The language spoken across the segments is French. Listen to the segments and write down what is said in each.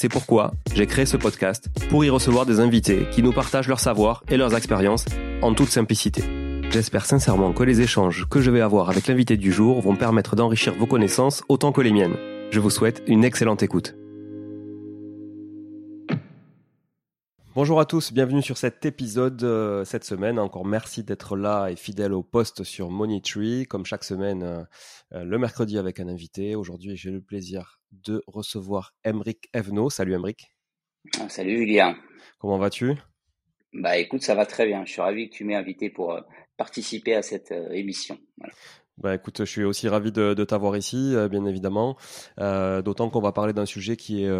C'est pourquoi j'ai créé ce podcast pour y recevoir des invités qui nous partagent leur savoir et leurs expériences en toute simplicité. J'espère sincèrement que les échanges que je vais avoir avec l'invité du jour vont permettre d'enrichir vos connaissances autant que les miennes. Je vous souhaite une excellente écoute. Bonjour à tous, bienvenue sur cet épisode euh, cette semaine. Encore merci d'être là et fidèle au poste sur Moneytree. Comme chaque semaine, euh, euh, le mercredi avec un invité. Aujourd'hui, j'ai le plaisir de recevoir Emric Evno. Salut Emric. Ah, salut Julien. Comment vas-tu? Bah écoute, ça va très bien. Je suis ravi que tu m'aies invité pour participer à cette émission. Bah écoute, je suis aussi ravi de, t'avoir ici, bien évidemment. D'autant qu'on va parler d'un sujet qui est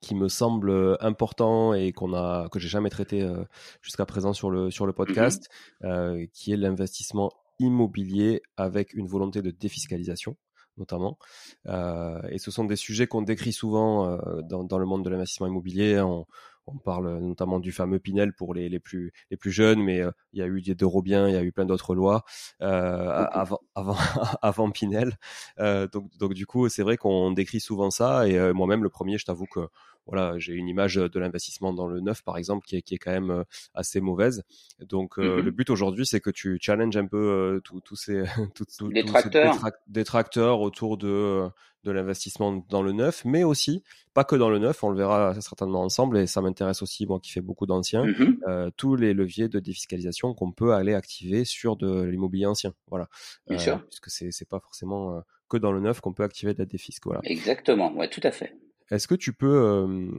qui me semble euh, important et qu'on a que j'ai jamais traité euh, jusqu'à présent sur le sur le podcast, mmh euh, qui est l'investissement immobilier avec une volonté de défiscalisation notamment. Euh, et ce sont des sujets qu'on décrit souvent dans, dans, le monde de l'investissement immobilier. On, on parle notamment du fameux Pinel pour les, les plus les plus jeunes, mais euh, il y a eu des Robiens, il y a eu plein d'autres lois euh, avant avant avant Pinel. Euh, donc donc du coup, c'est vrai qu'on décrit souvent ça. Et euh, moi-même, le premier, je t'avoue que voilà, j'ai une image de l'investissement dans le neuf, par exemple, qui est, qui est quand même assez mauvaise. Donc, mmh le but aujourd'hui, c'est que tu challenges un peu tous ces, détracteurs. Ces détracteurs autour de de l'investissement dans le neuf, mais aussi, pas que dans le neuf, on le verra certainement ensemble, et ça m'intéresse aussi, moi qui fais beaucoup d'anciens, mmh euh, tous les leviers de défiscalisation qu'on peut aller activer sur de l'immobilier ancien. Voilà. Bien sûr. Euh, puisque c'est, pas forcément euh, que dans le neuf qu'on peut activer de la défisque. Voilà. Exactement, ouais, tout à fait. Est-ce que tu peux, euh,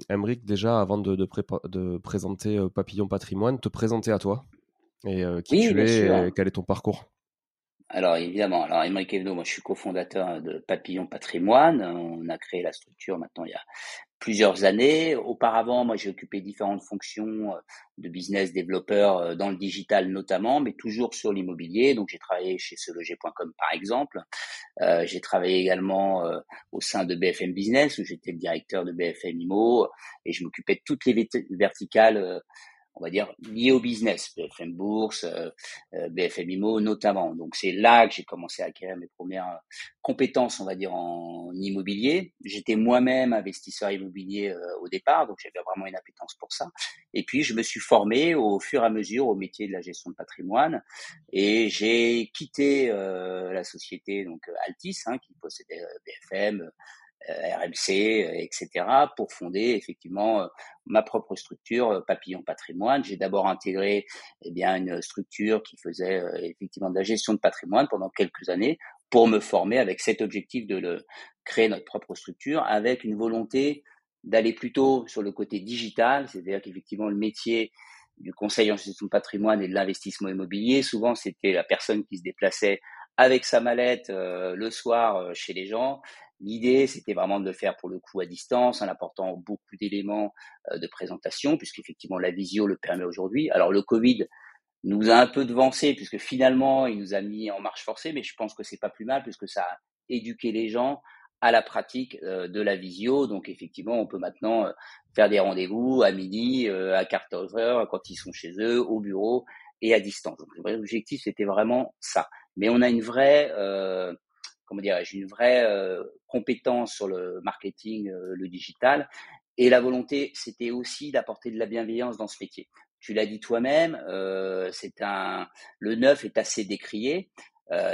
déjà, avant de, de, de présenter Papillon Patrimoine, te présenter à toi? Et qui tu es et quel est ton parcours? Alors évidemment, alors Émeric Evno, moi je suis cofondateur de Papillon Patrimoine. On a créé la structure maintenant il y a plusieurs années. Auparavant, moi j'ai occupé différentes fonctions euh, de business développeur euh, dans le digital notamment, mais toujours sur l'immobilier. Donc j'ai travaillé chez seloger.com par exemple. Euh, j'ai travaillé également euh, au sein de BFM Business où j'étais le directeur de BFM Imo et je m'occupais de toutes les verticales on va dire, lié au business, BFM Bourse, euh, euh BFM IMO notamment. Donc c'est là que j'ai commencé à acquérir mes premières compétences, on va dire, en immobilier. J'étais moi-même investisseur immobilier euh, au départ, donc j'avais vraiment une appétence pour ça. Et puis je me suis formé au fur et à mesure au métier de la gestion de patrimoine et j'ai quitté euh, la société donc Altis, hein, qui possédait BFM, RMC, etc., euh, pour fonder effectivement euh, ma propre structure Papillon Patrimoine. J'ai d'abord intégré eh bien une structure qui faisait effectivement de la gestion de patrimoine pendant quelques années pour me former avec cet objectif de le, créer notre propre structure avec une volonté d'aller plutôt sur le côté digital, c'est-à-dire qu'effectivement le métier du conseil en gestion de patrimoine et de l'investissement immobilier, souvent c'était la personne qui se déplaçait avec sa mallette le soir chez les gens L'idée, c'était vraiment de le faire pour le coup à distance, en apportant beaucoup d'éléments euh, de présentation, puisqu'effectivement la visio le permet aujourd'hui. Alors le Covid nous a un peu devancé, puisque finalement, il nous a mis en marche forcée, mais je pense que c'est pas plus mal, puisque ça a éduqué les gens à la pratique euh, de la visio. Donc effectivement, on peut maintenant euh, faire des rendez-vous à midi, à 14 heures, quand ils sont chez eux, au bureau et à distance. Donc le vrai objectif, c'était vraiment ça. Mais on a une vraie comment dirais-je, une vraie euh, compétence sur le marketing, euh, le digital. Et la volonté, c'était aussi d'apporter de la bienveillance dans ce métier. Tu l'as dit toi-même, euh, c'est un, le neuf est assez décrié.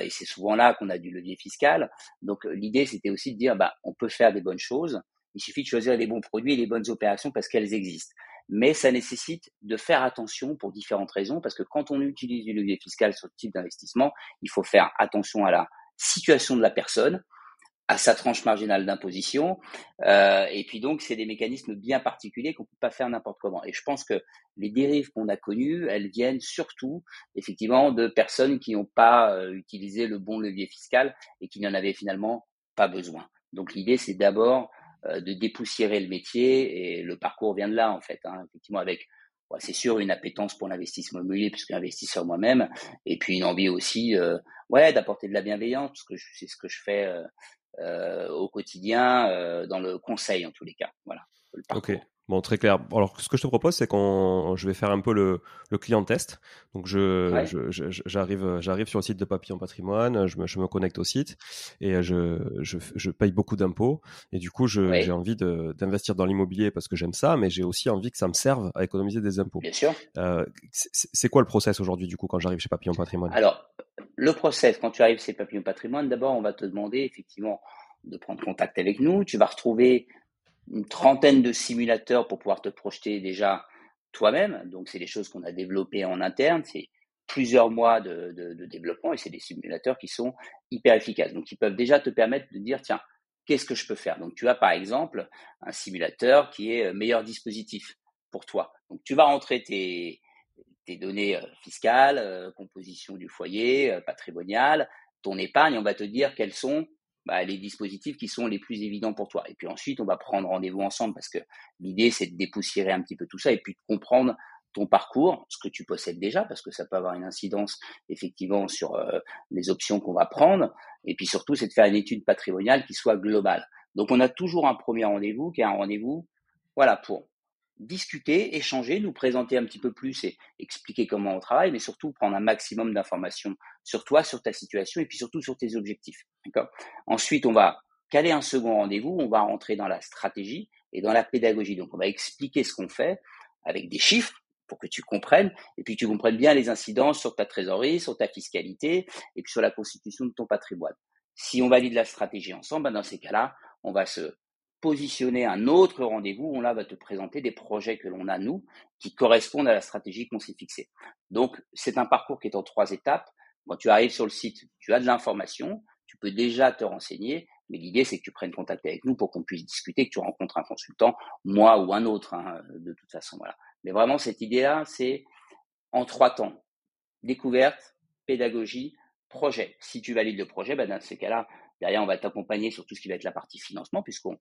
et c'est souvent là qu'on a du levier fiscal. Donc l'idée, c'était aussi de dire, bah, on peut faire des bonnes choses. Il suffit de choisir les bons produits et les bonnes opérations parce qu'elles existent. Mais ça nécessite de faire attention pour différentes raisons, parce que quand on utilise du levier fiscal sur ce type d'investissement, il faut faire attention à la situation de la personne, à sa tranche marginale d'imposition. Euh, et puis donc, c'est des mécanismes bien particuliers qu'on ne peut pas faire n'importe comment. Et je pense que les dérives qu'on a connues, elles viennent surtout, effectivement, de personnes qui n'ont pas euh, utilisé le bon levier fiscal et qui n'en avaient finalement pas besoin. Donc l'idée, c'est d'abord euh, de dépoussiérer le métier et le parcours vient de là, en fait. Hein, effectivement, avec c'est sûr une appétence pour l'investissement immobilier puisque investisseur moi-même et puis une envie aussi euh, ouais d'apporter de la bienveillance parce que c'est ce que je fais euh, euh, au quotidien dans le conseil en tous les cas. Voilà ok Bon, très clair. Alors, ce que je te propose, c'est qu'on, je vais faire un peu le, le client test. Donc, je, je, j'arrive, j'arrive sur le site de Papillon Patrimoine, je me, je me connecte au site et je, je, je paye beaucoup d'impôts. Et du coup, je, j'ai envie de, d'investir dans l'immobilier parce que j'aime ça, mais j'ai aussi envie que ça me serve à économiser des impôts. Bien sûr. Euh, c'est, quoi le process aujourd'hui, du coup, quand j'arrive chez Papillon Patrimoine? Alors, le process, quand tu arrives chez Papillon Patrimoine, d'abord, on va te demander effectivement de prendre contact avec nous. Tu vas retrouver une trentaine de simulateurs pour pouvoir te projeter déjà toi-même. Donc, c'est des choses qu'on a développées en interne. C'est plusieurs mois de, développement et c'est des simulateurs qui sont hyper efficaces. Donc, ils peuvent déjà te permettre de dire, tiens, qu'est-ce que je peux faire? Donc, tu as par exemple un simulateur qui est euh, meilleur dispositif pour toi. Donc, tu vas rentrer tes, tes données euh, fiscales, euh, composition du foyer, patrimonial, ton épargne, on va te dire quels sont bah, les dispositifs qui sont les plus évidents pour toi. Et puis ensuite, on va prendre rendez-vous ensemble parce que l'idée, c'est de dépoussiérer un petit peu tout ça et puis de comprendre ton parcours, ce que tu possèdes déjà, parce que ça peut avoir une incidence effectivement sur euh, les options qu'on va prendre. Et puis surtout, c'est de faire une étude patrimoniale qui soit globale. Donc, on a toujours un premier rendez-vous qui est un rendez-vous, voilà, pour discuter, échanger, nous présenter un petit peu plus et expliquer comment on travaille, mais surtout prendre un maximum d'informations sur toi, sur ta situation et puis surtout sur tes objectifs. Ensuite, on va caler un second rendez-vous, on va rentrer dans la stratégie et dans la pédagogie. Donc, on va expliquer ce qu'on fait avec des chiffres pour que tu comprennes et puis tu comprennes bien les incidences sur ta trésorerie, sur ta fiscalité et puis sur la constitution de ton patrimoine. Si on valide la stratégie ensemble, ben dans ces cas-là, on va se positionner un autre rendez-vous, on là va te présenter des projets que l'on a, nous, qui correspondent à la stratégie qu'on s'est fixée. Donc, c'est un parcours qui est en trois étapes. Quand tu arrives sur le site, tu as de l'information, tu peux déjà te renseigner, mais l'idée, c'est que tu prennes contact avec nous pour qu'on puisse discuter, que tu rencontres un consultant, moi ou un autre, hein, de toute façon. Voilà. Mais vraiment, cette idée-là, c'est en trois temps. Découverte, pédagogie, projet. Si tu valides le projet, ben dans ces cas-là, derrière, on va t'accompagner sur tout ce qui va être la partie financement, puisqu'on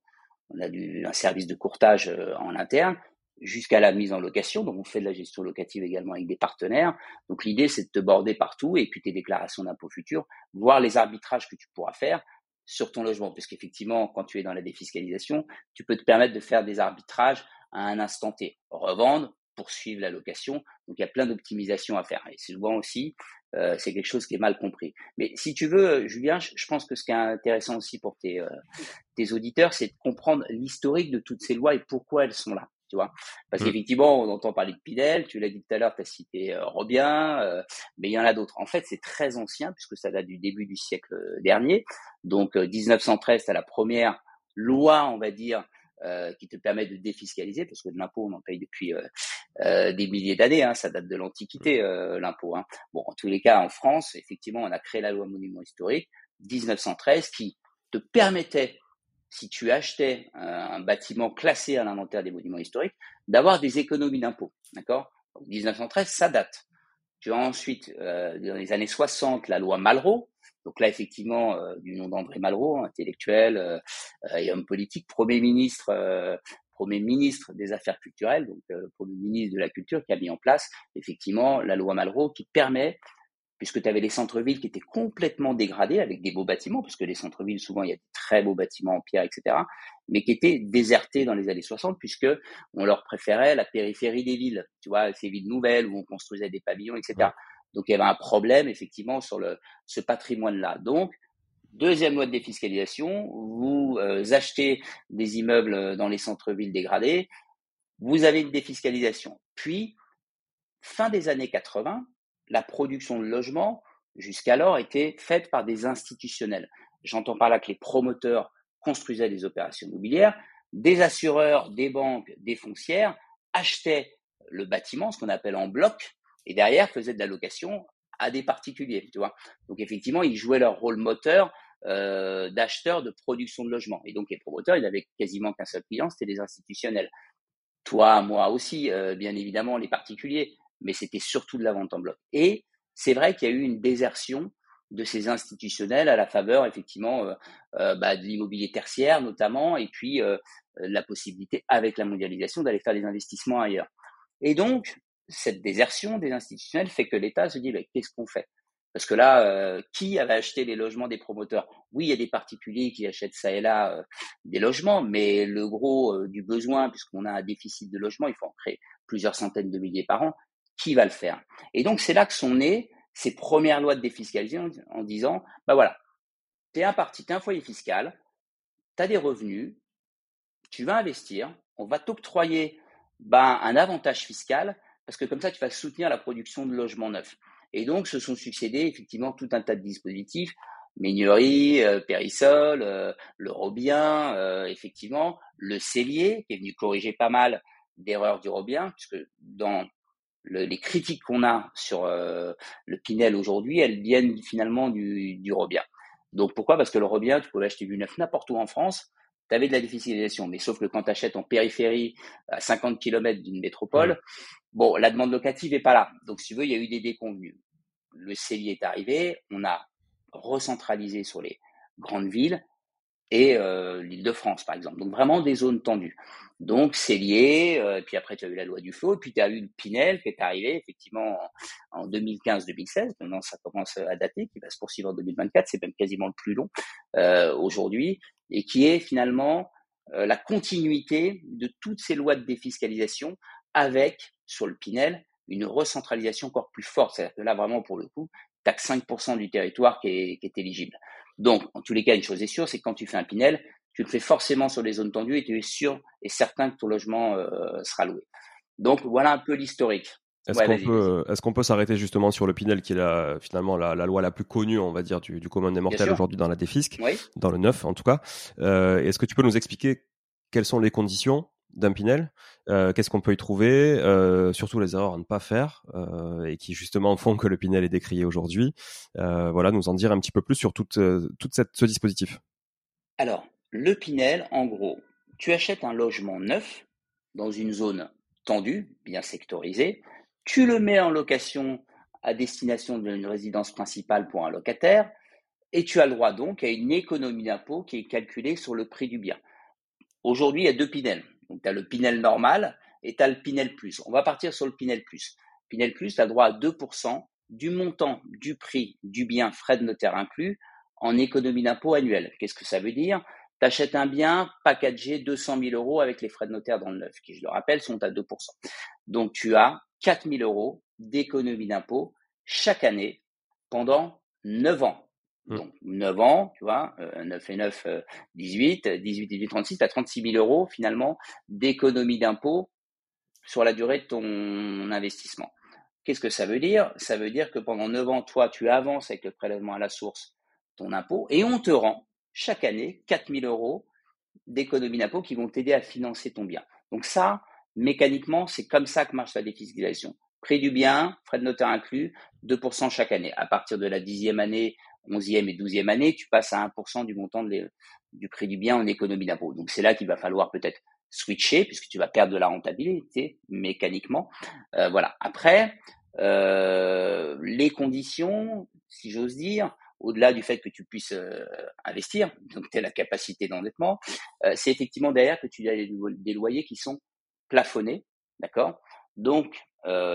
on a du, un service de courtage euh, en interne jusqu'à la mise en location. Donc, on fait de la gestion locative également avec des partenaires. Donc, l'idée, c'est de te border partout et puis tes déclarations d'impôts futurs, voir les arbitrages que tu pourras faire sur ton logement. Parce qu'effectivement, quand tu es dans la défiscalisation, tu peux te permettre de faire des arbitrages à un instant T. Revendre, poursuivre la location. Donc, il y a plein d'optimisations à faire. Et souvent aussi, euh, c'est quelque chose qui est mal compris. Mais si tu veux, Julien, je, pense que ce qui est intéressant aussi pour tes, euh, tes auditeurs, c'est de comprendre l'historique de toutes ces lois et pourquoi elles sont là. Tu vois Parce mmh. qu'effectivement, on entend parler de Pinel, tu l'as dit tout à l'heure, tu as cité euh, Robien, mais il y en a d'autres. En fait, c'est très ancien puisque ça date du début du siècle dernier. Donc, 1913, tu as la première loi, on va dire, euh, qui te permet de défiscaliser, parce que de l'impôt, on en paye depuis euh, euh, des milliers d'années, hein, ça date de l'Antiquité, mmh. l'impôt. Hein. Bon, en tous les cas, en France, effectivement, on a créé la loi monument historique 1913 qui te permettait, si tu achetais un bâtiment classé à l'inventaire des monuments historiques, d'avoir des économies d'impôt. D'accord? 1913, ça date. Tu as ensuite, dans les années 60, la loi Malraux, Donc là, effectivement, du nom d'André Malraux, intellectuel et homme politique, premier ministre premier ministre des Affaires culturelles, donc premier ministre de la Culture, qui a mis en place effectivement la loi Malraux qui permet puisque tu avais les centres-villes qui étaient complètement dégradés avec des beaux bâtiments, puisque les centres-villes, souvent, il y a de très beaux bâtiments en pierre, etc., mais qui étaient désertés dans les années 60, puisque on leur préférait la périphérie des villes, tu vois, ces villes nouvelles où on construisait des pavillons, etc. Donc, il y avait un problème, effectivement, sur ce patrimoine-là. Donc, deuxième loi de défiscalisation, vous euh, achetez des immeubles dans les centres-villes dégradés, vous avez une défiscalisation. Puis, fin des années 80, la production de logements, jusqu'alors, était faite par des institutionnels. J'entends par là que les promoteurs construisaient des opérations immobilières, des assureurs, des banques, des foncières achetaient le bâtiment, ce qu'on appelle en bloc, et derrière faisaient de la location à des particuliers, tu vois. Donc effectivement, ils jouaient leur rôle moteur euh, d'acheteurs de production de logements. Et donc les promoteurs, ils n'avaient quasiment qu'un seul client, c'était les institutionnels. Toi, moi aussi, euh, bien évidemment, les particuliers mais c'était surtout de la vente en bloc. Et c'est vrai qu'il y a eu une désertion de ces institutionnels à la faveur effectivement euh, euh, bah, de l'immobilier tertiaire notamment, et puis euh, la possibilité avec la mondialisation d'aller faire des investissements ailleurs. Et donc cette désertion des institutionnels fait que l'État se dit qu'est-ce qu'on fait? Parce que là, qui avait acheté les logements des promoteurs? Oui, il y a des particuliers qui achètent ça et là des logements, mais le gros du besoin, puisqu'on a un déficit de logements, il faut en créer plusieurs centaines de milliers par an qui va le faire? Et donc, c'est là que sont nées ces premières lois de défiscalisation en disant, bah voilà, tu es un parti, tu es un foyer fiscal, tu as des revenus, tu vas investir, on va t'octroyer bah, un avantage fiscal, parce que comme ça, tu vas soutenir la production de logements neufs. Et donc, se sont succédés effectivement tout un tas de dispositifs, Ménurie, euh, Périsol, euh, le Robien, euh, effectivement, le Cellier, qui est venu corriger pas mal d'erreurs du Robien, puisque dans les critiques qu'on a sur euh, le Pinel aujourd'hui, elles viennent finalement du, du Robien. Donc pourquoi? Parce que le Robien, tu pouvais acheter du neuf n'importe où en France, tu avais de la défiscalisation. Mais sauf que quand tu achètes en périphérie, à 50 km d'une métropole, bon, la demande locative est pas là. Donc si tu veux, il y a eu des déconvenus. Le CELI est arrivé, on a recentralisé sur les grandes villes, et euh, l'Île-de-France, par exemple. Donc vraiment des zones tendues. Donc c'est lié, euh, puis après tu as eu la loi du flot, puis tu as eu le Pinel qui est arrivé effectivement en, 2015-2016, maintenant ça commence à dater, qui va se poursuivre en 2024, c'est même quasiment le plus long euh, aujourd'hui, et qui est finalement euh, la continuité de toutes ces lois de défiscalisation avec, sur le Pinel, une recentralisation encore plus forte. C'est-à-dire que là, vraiment, pour le coup, tu que 5% du territoire qui est, qui est éligible. Donc, en tous les cas, une chose est sûre, c'est que quand tu fais un Pinel, tu le fais forcément sur les zones tendues et tu es sûr et certain que ton logement euh, sera loué. Donc, voilà un peu l'historique. Est-ce qu'on peut, est qu'on peut s'arrêter justement sur le Pinel, qui est la, finalement la, loi la plus connue, on va dire, du, du commun des mortels aujourd'hui dans la défisque, dans le neuf en tout cas. Euh, est-ce que tu peux nous expliquer quelles sont les conditions d'un Pinel euh, Qu'est-ce qu'on peut y trouver Surtout les erreurs à ne pas faire et qui justement font que le Pinel est décrié aujourd'hui. voilà, nous en dire un petit peu plus sur toute, toute cette, ce dispositif. Alors, le Pinel, en gros, tu achètes un logement neuf dans une zone tendue, bien sectorisée, tu le mets en location à destination d'une résidence principale pour un locataire, et tu as le droit donc à une économie d'impôt qui est calculée sur le prix du bien. Aujourd'hui, il y a deux Pinel. Donc, tu as le Pinel normal et tu as le Pinel Plus. On va partir sur le Pinel Plus. Pinel Plus, tu as droit à 2% du montant du prix du bien, frais de notaire inclus, en économie d'impôt annuelle. Qu'est-ce que ça veut dire? T'achètes un bien packagé 200 000 euros avec les frais de notaire dans le neuf, qui, je le rappelle, sont à 2%. Donc, tu as 4 000 euros d'économie d'impôt chaque année pendant 9 ans. Mmh. Donc, 9 ans, tu vois, 9 euh, et 9, 18, 18, 18, 36, tu as 36 000 euros finalement d'économie d'impôt sur la durée de ton investissement. Qu'est-ce que ça veut dire? Ça veut dire que pendant 9 ans, toi, tu avances avec le prélèvement à la source ton impôt et on te rend chaque année 4000 euros d'économie d'impôt qui vont t'aider à financer ton bien. Donc ça, mécaniquement, c'est comme ça que marche la défiscalisation. Prix du bien, frais de notaire inclus, 2% chaque année. À partir de la dixième année, onzième et douzième année, tu passes à 1% du montant du prix du bien en économie d'impôt. Donc c'est là qu'il va falloir peut-être switcher puisque tu vas perdre de la rentabilité mécaniquement. Euh, voilà. Après, euh, les conditions, si j'ose dire, au-delà du fait que tu puisses investir, donc tu as la capacité d'endettement, c'est effectivement derrière que tu as des loyers qui sont plafonnés, d'accord? Donc,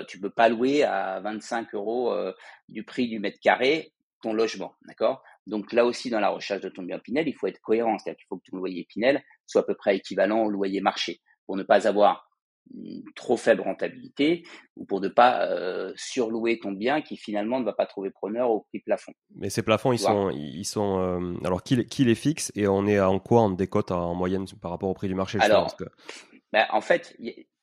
tu peux pas louer à 25 euros du prix du mètre carré ton logement, d'accord? Donc là aussi, dans la recherche de ton bien Pinel, il faut être cohérent, c'est-à-dire qu'il faut que ton loyer Pinel soit à peu près équivalent au loyer marché, pour ne pas avoir une trop faible rentabilité ou pour ne pas euh, surlouer ton bien qui finalement ne va pas trouver preneur au prix plafond. Mais ces plafonds, ils sont, ils sont, euh, alors qui, qui, les fixe et on est en quoi en décote en moyenne par rapport au prix du marché Alors, ben, en fait,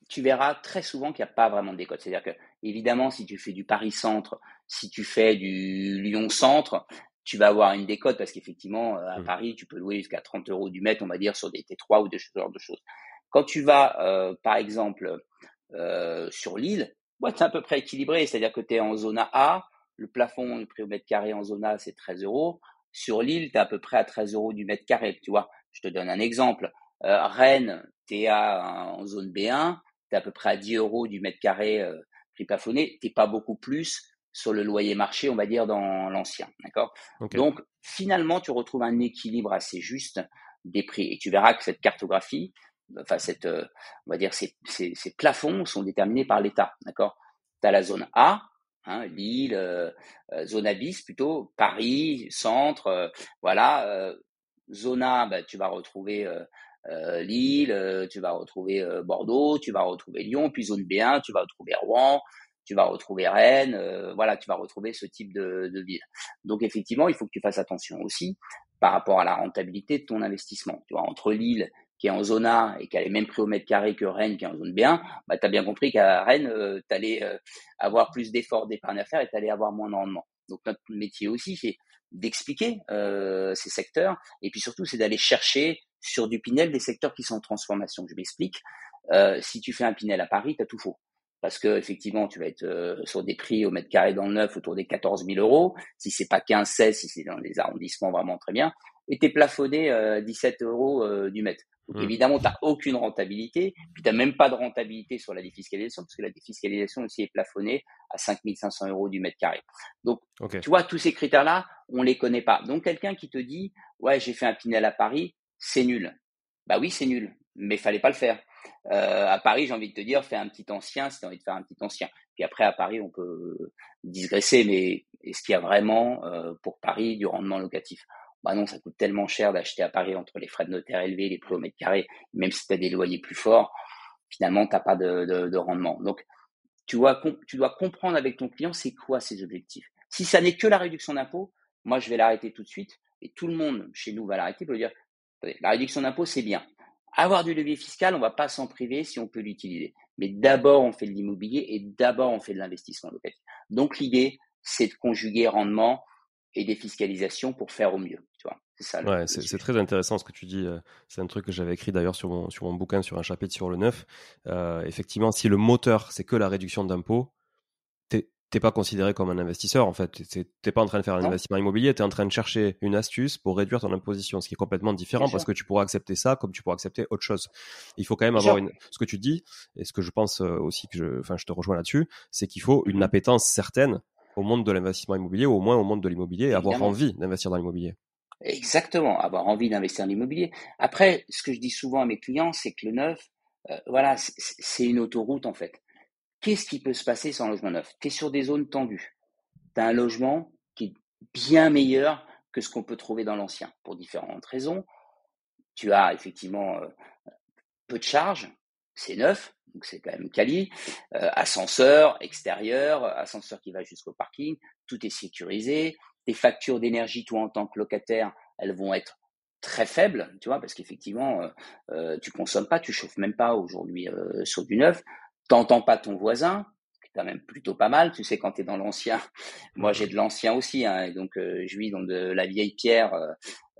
tu verras très souvent qu'il n'y a pas vraiment de décote. C'est-à-dire que, évidemment, si tu fais du Paris-Centre, si tu fais du Lyon-Centre, tu vas avoir une décote parce qu'effectivement, euh, à mmh. Paris, tu peux louer jusqu'à 30 euros du mètre, on va dire, sur des T3 ou de ce genre de choses. Quand tu vas, euh, par exemple, euh, sur l'île, ouais, c'est à peu près équilibré. C'est-à-dire que tu es en zone A, le plafond, le prix au mètre carré en zone A, c'est 13 euros. Sur l'île, tu es à peu près à 13 euros du mètre carré. Tu vois, je te donne un exemple. Euh, Rennes, tu es en zone B1, tu es à peu près à 10 euros du mètre carré euh, prix plafonné. Tu pas beaucoup plus sur le loyer marché, on va dire, dans l'ancien. D'accord? Donc, finalement, tu retrouves un équilibre assez juste des prix. Et tu verras que cette cartographie, enfin cette, euh, on va dire ces, ces, ces plafonds sont déterminés par l'État, d'accord? Tu as la zone A, hein, Lille, euh, zone A bis plutôt, Paris, centre, voilà. zone A, bah, tu vas retrouver Lille, tu vas retrouver Bordeaux, tu vas retrouver Lyon, puis zone B1, tu vas retrouver Rouen, tu vas retrouver Rennes, voilà, tu vas retrouver ce type de, ville. Donc effectivement, il faut que tu fasses attention aussi par rapport à la rentabilité de ton investissement. Tu vois, entre Lille qui est en zone A et qui a les mêmes prix au mètre carré que Rennes qui est en zone B1, bah, tu as bien compris qu'à Rennes, euh, tu allais euh, avoir plus d'efforts d'épargne à faire et tu allais avoir moins de rendement. Donc notre métier aussi, c'est d'expliquer euh, ces secteurs et puis surtout, c'est d'aller chercher sur du Pinel des secteurs qui sont en transformation. Je m'explique. si tu fais un Pinel à Paris, tu as tout faux parce que effectivement tu vas être sur des prix au mètre carré dans le neuf autour des 14 000 euros. Si c'est pas 15, 16, si c'est dans les arrondissements vraiment très bien, et t'es plafonné euh, 17 euros du mètre. Donc, mmh. Évidemment, tu n'as aucune rentabilité, puis tu n'as même pas de rentabilité sur la défiscalisation, parce que la défiscalisation aussi est plafonnée à 5500 euros du mètre carré. Donc, tu vois, tous ces critères-là, on les connaît pas. Donc, quelqu'un qui te dit, ouais, j'ai fait un Pinel à Paris, c'est nul. Bah oui, c'est nul, mais fallait pas le faire. Euh, à Paris, j'ai envie de te dire, fais un petit ancien si tu as envie de faire un petit ancien. Puis après, à Paris, on peut digresser, mais est-ce qu'il y a vraiment euh, pour Paris du rendement locatif? Bah non, ça coûte tellement cher d'acheter à Paris entre les frais de notaire élevés, les prix au mètre carré, même si tu as des loyers plus forts, finalement, tu n'as pas de, de, rendement. Donc, tu dois, tu dois comprendre avec ton client c'est quoi ses objectifs. Si ça n'est que la réduction d'impôt, moi, je vais l'arrêter tout de suite et tout le monde chez nous va l'arrêter pour dire la réduction d'impôt, c'est bien. Avoir du levier fiscal, on va pas s'en priver si on peut l'utiliser. Mais d'abord, on fait de l'immobilier et d'abord, on fait de l'investissement locatif. Donc, l'idée, c'est de conjuguer rendement et défiscalisation pour faire au mieux. C'est ça. Ouais, c'est très intéressant ce que tu dis. Euh, c'est un truc que j'avais écrit d'ailleurs sur mon, sur mon bouquin, sur un chapitre sur le neuf. Euh, effectivement, si le moteur, c'est que la réduction d'impôts, t'es pas considéré comme un investisseur en fait. T'es pas en train de faire un investissement immobilier, tu es en train de chercher une astuce pour réduire ton imposition, ce qui est complètement différent parce que tu pourras accepter ça comme tu pourras accepter autre chose. Il faut quand même avoir une. Ce que tu dis et ce que je pense euh, aussi que je, enfin, je te rejoins là-dessus, c'est qu'il faut une mmh appétence certaine au monde de l'investissement immobilier ou au moins au monde de l'immobilier et avoir envie d'investir dans l'immobilier. Exactement, avoir envie d'investir en immobilier. Après, ce que je dis souvent à mes clients, c'est que le neuf, euh, voilà, c'est une autoroute en fait. Qu'est-ce qui peut se passer sans logement neuf? Tu es sur des zones tendues. Tu as un logement qui est bien meilleur que ce qu'on peut trouver dans l'ancien, pour différentes raisons. Tu as effectivement euh, peu de charges, c'est neuf, donc c'est quand même quali. Euh, ascenseur extérieur, ascenseur qui va jusqu'au parking, tout est sécurisé tes factures d'énergie, toi, en tant que locataire, elles vont être très faibles, tu vois, parce qu'effectivement, euh, euh, tu consommes pas, tu chauffes même pas aujourd'hui sur du neuf, t'entends pas ton voisin, c'est quand même plutôt pas mal, tu sais, quand tu es dans l'ancien, moi j'ai de l'ancien aussi, hein, et donc euh, je vis dans de la vieille pierre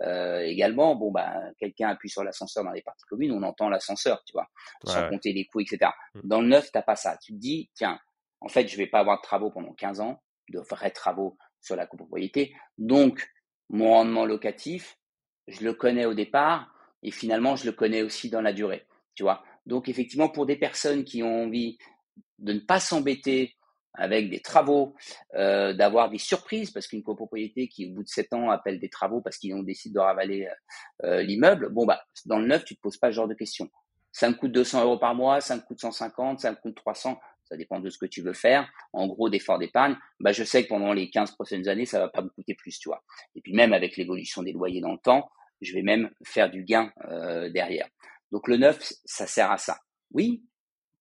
également, bon, bah, quelqu'un appuie sur l'ascenseur dans les parties communes, on entend l'ascenseur, tu vois, sans compter les coûts, etc. Mmh. Dans le neuf, t'as pas ça, tu te dis, tiens, en fait, je vais pas avoir de travaux pendant 15 ans, de vrais travaux, sur la copropriété. Donc, mon rendement locatif, je le connais au départ et finalement, je le connais aussi dans la durée. Tu vois Donc, effectivement, pour des personnes qui ont envie de ne pas s'embêter avec des travaux, euh, d'avoir des surprises, parce qu'une copropriété qui, au bout de sept ans, appelle des travaux parce qu'ils ont décidé de ravaler euh, l'immeuble, bon, bah, dans le neuf, tu te poses pas ce genre de questions. Ça me coûte 200 euros par mois, ça me coûte 150, ça me coûte 300, ça dépend de ce que tu veux faire. En gros, d'efforts d'épargne, bah, je sais que pendant les 15 prochaines années, ça va pas me coûter plus, tu vois. Et puis même avec l'évolution des loyers dans le temps, je vais même faire du gain euh, derrière. Donc le neuf, ça sert à ça. Oui,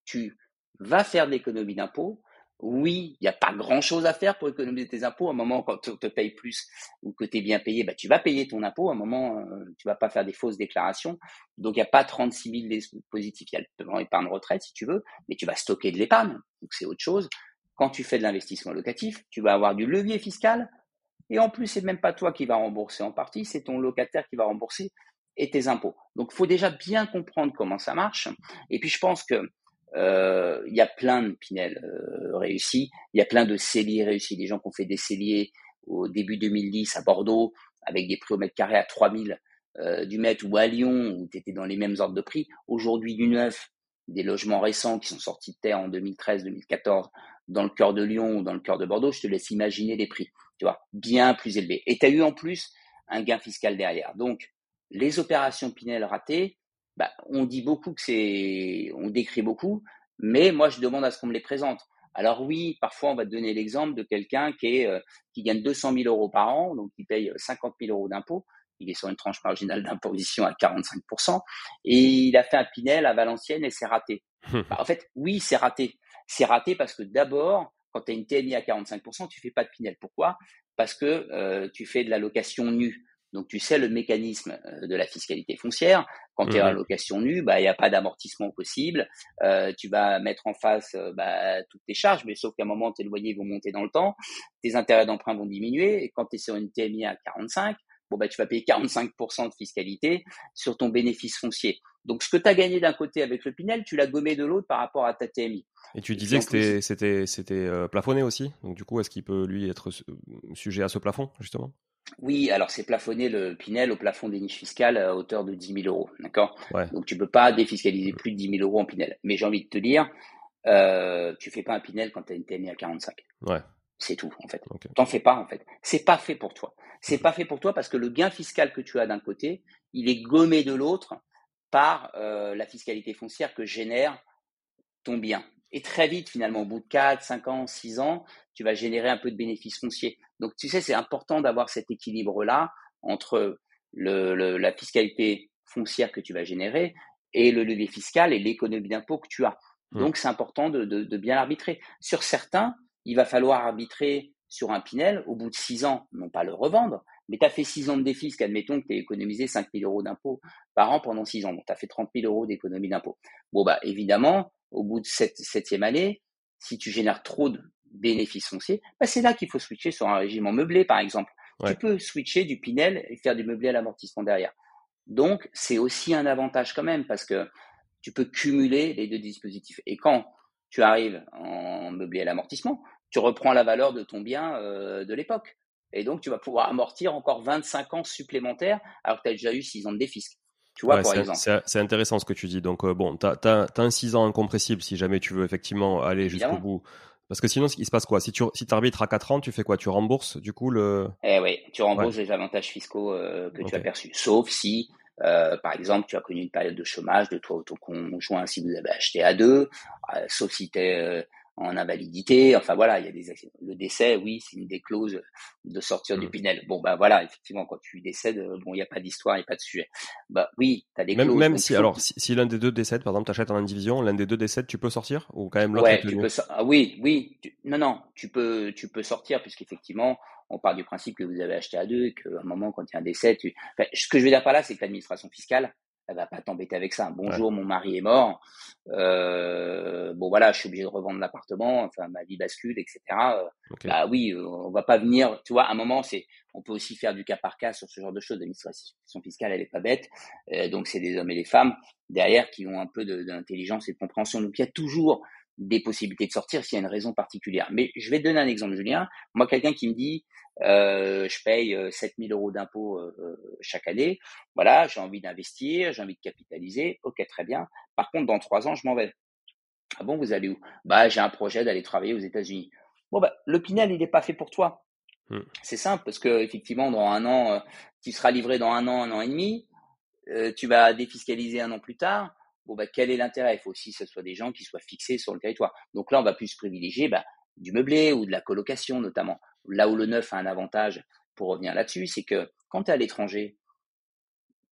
tu vas faire de l'économie d'impôt, oui, il n'y a pas grand-chose à faire pour économiser tes impôts. À un moment, quand tu te payes plus ou que tu es bien payé, bah, tu vas payer ton impôt. À un moment, euh, tu vas pas faire des fausses déclarations. Donc, il n'y a pas 36 000 positifs. Il y a le plan épargne retraite, si tu veux, mais tu vas stocker de l'épargne. Donc, c'est autre chose. Quand tu fais de l'investissement locatif, tu vas avoir du levier fiscal. Et en plus, c'est même pas toi qui vas rembourser en partie, c'est ton locataire qui va rembourser et tes impôts. Donc, il faut déjà bien comprendre comment ça marche. Et puis, je pense que euh, il y a plein de Pinel euh, réussis, il y a plein de celliers réussis, des gens qui ont fait des celliers au début 2010 à Bordeaux avec des prix au mètre carré à 3000 euh, du mètre ou à Lyon où tu étais dans les mêmes ordres de prix. Aujourd'hui du neuf, des logements récents qui sont sortis de terre en 2013-2014 dans le cœur de Lyon ou dans le cœur de Bordeaux, je te laisse imaginer les prix, tu vois, bien plus élevés. Et tu as eu en plus un gain fiscal derrière. Donc, les opérations Pinel ratées, bah, on dit beaucoup que c'est, on décrit beaucoup, mais moi je demande à ce qu'on me les présente. Alors oui, parfois on va te donner l'exemple de quelqu'un qui est euh, qui gagne 200 000 euros par an, donc qui paye 50 000 euros d'impôts. Il est sur une tranche marginale d'imposition à 45% et il a fait un Pinel à Valenciennes et c'est raté. Bah, en fait, oui, c'est raté. C'est raté parce que d'abord, quand tu as une TMI à 45% tu fais pas de Pinel. Pourquoi? Parce que euh, tu fais de la location nue. Donc tu sais le mécanisme euh, de la fiscalité foncière. Quand tu es en mmh location nue, bah il n'y a pas d'amortissement possible. Euh, tu vas mettre en face euh, bah, toutes tes charges, mais sauf qu'à un moment tes loyers vont monter dans le temps, tes intérêts d'emprunt vont diminuer. Et quand tu es sur une TMI à 45, bon bah tu vas payer 45% de fiscalité sur ton bénéfice foncier. Donc ce que tu as gagné d'un côté avec le Pinel, tu l'as gommé de l'autre par rapport à ta TMI. Et tu disais que c'était c'était plafonné aussi. Donc du coup, est-ce qu'il peut lui être sujet à ce plafond justement? Oui, alors c'est plafonné le Pinel au plafond des niches fiscales à hauteur de 10 000 euros, d'accord? Donc tu peux pas défiscaliser plus de 10 000 euros en Pinel. Mais j'ai envie de te dire, euh, tu fais pas un Pinel quand tu as une TMI à 45. Ouais. C'est tout en fait. T'en fais pas en fait. C'est pas fait pour toi. C'est pas fait pour toi parce que le gain fiscal que tu as d'un côté, il est gommé de l'autre par euh, la fiscalité foncière que génère ton bien. Et très vite, finalement, au bout de 4, 5 ans, 6 ans, tu vas générer un peu de bénéfices fonciers. Donc, tu sais, c'est important d'avoir cet équilibre-là entre le, la fiscalité foncière que tu vas générer et le levier fiscal et l'économie d'impôt que tu as. Mmh. Donc, c'est important de, de, de, bien arbitrer. Sur certains, il va falloir arbitrer sur un Pinel au bout de 6 ans, non pas le revendre, mais tu as fait 6 ans de défisque, admettons que tu as économisé 5 000 euros d'impôt par an pendant 6 ans, donc tu as fait 30 000 euros d'économie d'impôt. Bon, bah évidemment, au bout de cette septième année, si tu génères trop de bénéfices fonciers, bah c'est là qu'il faut switcher sur un régime en meublé, par exemple. Tu peux switcher du Pinel et faire du meublé à l'amortissement derrière. Donc, c'est aussi un avantage quand même parce que tu peux cumuler les deux dispositifs. Et quand tu arrives en meublé à l'amortissement, tu reprends la valeur de ton bien euh, de l'époque. Et donc, tu vas pouvoir amortir encore 25 ans supplémentaires alors que tu as déjà eu 6 ans de défisque. Tu vois, C'est intéressant ce que tu dis. Donc, euh, bon, tu as, un 6 ans incompressible si jamais tu veux effectivement aller jusqu'au bout. Parce que sinon, il se passe quoi? Si tu si arbitres à 4 ans, tu fais quoi? Tu rembourses du coup le. Eh oui, tu rembourses les avantages fiscaux euh, que tu as perçus. Sauf si, euh, par exemple, tu as connu une période de chômage de toi ou ton conjoint si vous avez acheté à deux, sauf si tu es en invalidité. Enfin voilà, il y a des le décès, oui, c'est une des clauses de sortir du mmh. Pinel. Bon ben voilà, effectivement, quand tu décèdes, bon, il n'y a pas d'histoire, il n'y a pas de sujet. Bah oui, tu as des même, clauses. Même si alors si, l'un des deux décède, par exemple, tu achètes en indivision, l'un des deux décède, tu peux sortir ou quand même l'autre ouais, tu peux ah, oui, oui, non non, tu peux tu peux sortir puisqu'effectivement, on part du principe que vous avez acheté à deux et qu'à un moment quand il y a un décès, tu ce que je veux dire par là, c'est que l'administration fiscale elle va pas t'embêter avec ça. Bonjour, mon mari est mort. Euh, bon voilà, je suis obligé de revendre l'appartement. Enfin, ma vie bascule, etc. Bah oui, euh, on va pas venir. Tu vois, à un moment, c'est, on peut aussi faire du cas par cas sur ce genre de choses. L'administration fiscale, elle est pas bête. Euh, donc c'est des hommes et des femmes derrière qui ont un peu d'intelligence et de compréhension. Donc il y a toujours des possibilités de sortir s'il y a une raison particulière. Mais je vais te donner un exemple, Julien. Moi, quelqu'un qui me dit, euh, je paye 7000 euh, euros d'impôts euh, chaque année, voilà, j'ai envie d'investir, j'ai envie de capitaliser, ok, très bien. Par contre, dans trois ans, je m'en vais. Ah bon, vous allez où? Bah, j'ai un projet d'aller travailler aux États-Unis. Bon, bah, le Pinel, il n'est pas fait pour toi. Hmm. C'est simple parce que effectivement, dans un an, euh, tu seras livré dans un an, un an et demi. Euh, tu vas défiscaliser un an plus tard. Bah, quel est l'intérêt? Il faut aussi que ce soit des gens qui soient fixés sur le territoire. Donc là, on va plus privilégier bah, du meublé ou de la colocation notamment. Là où le neuf a un avantage, pour revenir là-dessus, c'est que quand tu es à l'étranger,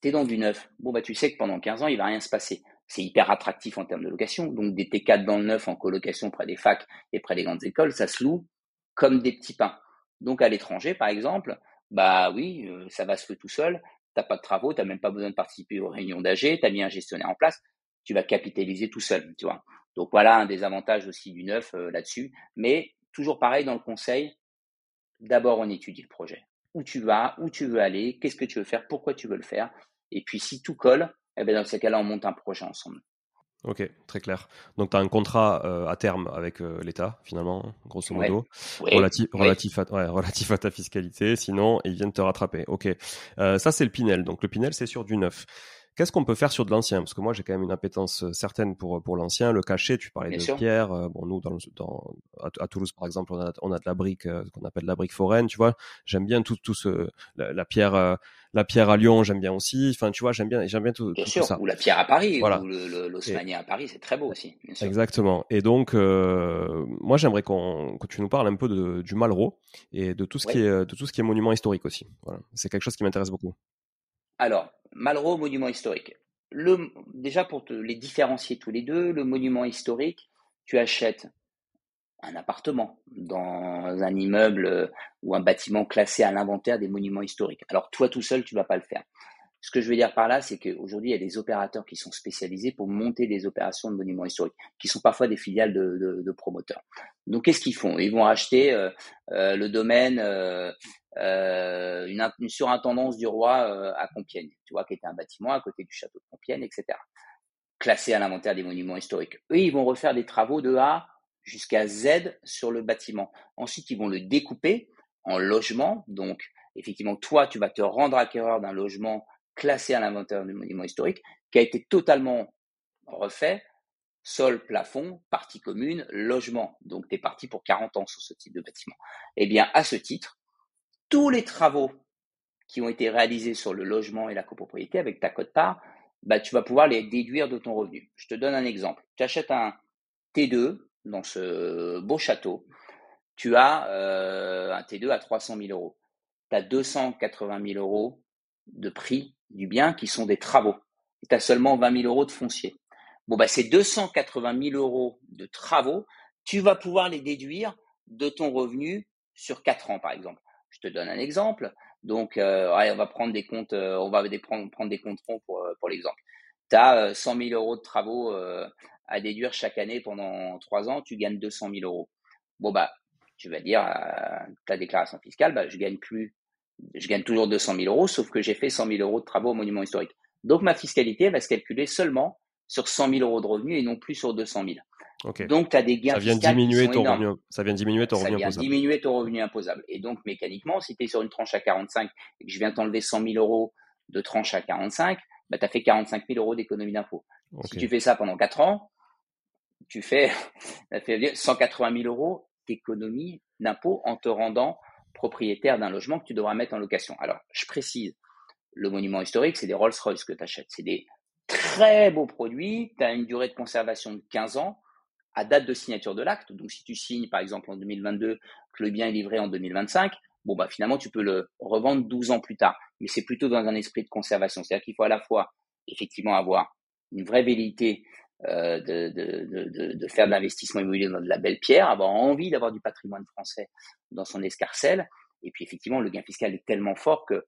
tu es dans du neuf. Bon, bah, tu sais que pendant 15 ans, il va rien se passer. C'est hyper attractif en termes de location. Donc, des T4 dans le neuf en colocation près des facs et près des grandes écoles, ça se loue comme des petits pains. Donc, à l'étranger, par exemple, bah oui, euh, ça va se faire tout seul. T'as pas de travaux, tu n'as même pas besoin de participer aux réunions d'AG, tu as mis un gestionnaire en place, tu vas capitaliser tout seul, tu vois. Donc voilà un des avantages aussi du neuf euh, là-dessus. Mais toujours pareil dans le conseil, d'abord on étudie le projet. Où tu vas, où tu veux aller, qu'est-ce que tu veux faire, pourquoi tu veux le faire. Et puis si tout colle, eh bien dans ces cas-là, on monte un projet ensemble. Ok, très clair. Donc tu as un contrat euh, à terme avec euh, l'État, finalement, grosso modo, relatif, relatif, à, relatif à ta fiscalité, sinon ils viennent te rattraper. Ok, ça c'est le Pinel. Donc le Pinel, c'est sur du neuf. Qu'est-ce qu'on peut faire sur de l'ancien? Parce que moi, j'ai quand même une appétence euh, certaine pour, pour l'ancien. Le cachet, tu parlais de pierre. Euh, bon, nous, dans, dans à, Toulouse, par exemple, on a, on a de la brique, euh, ce qu'on appelle la brique foraine, tu vois. J'aime bien tout, tout ce, la, pierre, la pierre à Lyon, j'aime bien aussi. Enfin, tu vois, j'aime bien, j'aime bien tout, bien sûr. ça. Ou la pierre à Paris, voilà. ou l'osmania à Paris, c'est très beau aussi. Bien sûr. Exactement. Et donc, moi, j'aimerais qu'on, que tu nous parles un peu de, du Malraux et de tout ce qui est, de tout ce qui est monument historique aussi. Voilà. C'est quelque chose qui m'intéresse beaucoup. Alors, Malraux, monument historique. Déjà, pour te les différencier tous les deux, le monument historique, tu achètes un appartement dans un immeuble euh, ou un bâtiment classé à l'inventaire des monuments historiques. Alors, toi tout seul, tu vas pas le faire. Ce que je veux dire par là, c'est qu'aujourd'hui, il y a des opérateurs qui sont spécialisés pour monter des opérations de monuments historiques, qui sont parfois des filiales de, promoteurs. Donc, qu'est-ce qu'ils font? Ils vont acheter euh, euh, le domaine une, une, surintendance du roi euh, à Compiègne, tu vois, qui était un bâtiment à côté du château de Compiègne, etc. Classé à l'inventaire des monuments historiques. Eux, ils vont refaire des travaux de A jusqu'à Z sur le bâtiment. Ensuite, ils vont le découper en logements. Donc, effectivement, toi, tu vas te rendre acquéreur d'un logement classé à l'inventaire du monument historique qui a été totalement refait sol, plafond, partie commune, logement. Donc, tu es parti pour 40 ans sur ce type de bâtiment. Eh bien, à ce titre, tous les travaux qui ont été réalisés sur le logement et la copropriété avec ta cote-part, bah, tu vas pouvoir les déduire de ton revenu. Je te donne un exemple. Tu achètes un T2 dans ce beau château. Tu as euh, un T2 à 300 000 euros. Tu as 280 000 euros de prix du bien qui sont des travaux. tu as seulement 20 000 euros de foncier. Bon, bah, ces 280 000 euros de travaux, tu vas pouvoir les déduire de ton revenu sur 4 ans, par exemple. Donne un exemple. Donc, euh, on va prendre des comptes, euh, on va prendre, des comptes euh, pour l'exemple. Tu as 100 000 euros de travaux à déduire chaque année pendant trois ans, tu gagnes 200 000 euros. Bon, bah, tu vas dire, ta déclaration fiscale, bah, je gagne plus, je gagne toujours 200 000 euros, sauf que j'ai fait 100 000 euros de travaux au monument historique. Donc, ma fiscalité va se calculer seulement sur 100 000 euros de revenus et non plus sur 200 000. Donc, tu as des gains ça vient diminuer ton revenu, Ça vient diminuer ton revenu imposable. Ça vient diminuer ton revenu imposable. Et donc, mécaniquement, si tu es sur une tranche à 45 et que je viens t'enlever 100 000 euros de tranche à 45, bah, tu as fait 45 000 euros d'économie d'impôt. Si tu fais ça pendant 4 ans, tu fais 180 000 euros d'économie d'impôt en te rendant propriétaire d'un logement que tu devras mettre en location. Alors, je précise, le monument historique, c'est des Rolls-Royce que tu achètes. C'est des très beaux produits. Tu as une durée de conservation de 15 ans à date de signature de l'acte. Donc, si tu signes, par exemple, en 2022, que le bien est livré en 2025, bon, bah, finalement, tu peux le revendre 12 ans plus tard. Mais c'est plutôt dans un esprit de conservation. C'est-à-dire qu'il faut à la fois, effectivement, avoir une vraie velléité euh, de, de, de, de, faire de l'investissement immobilier dans de la belle pierre, avoir envie d'avoir du patrimoine français dans son escarcelle. Et puis, effectivement, le gain fiscal est tellement fort que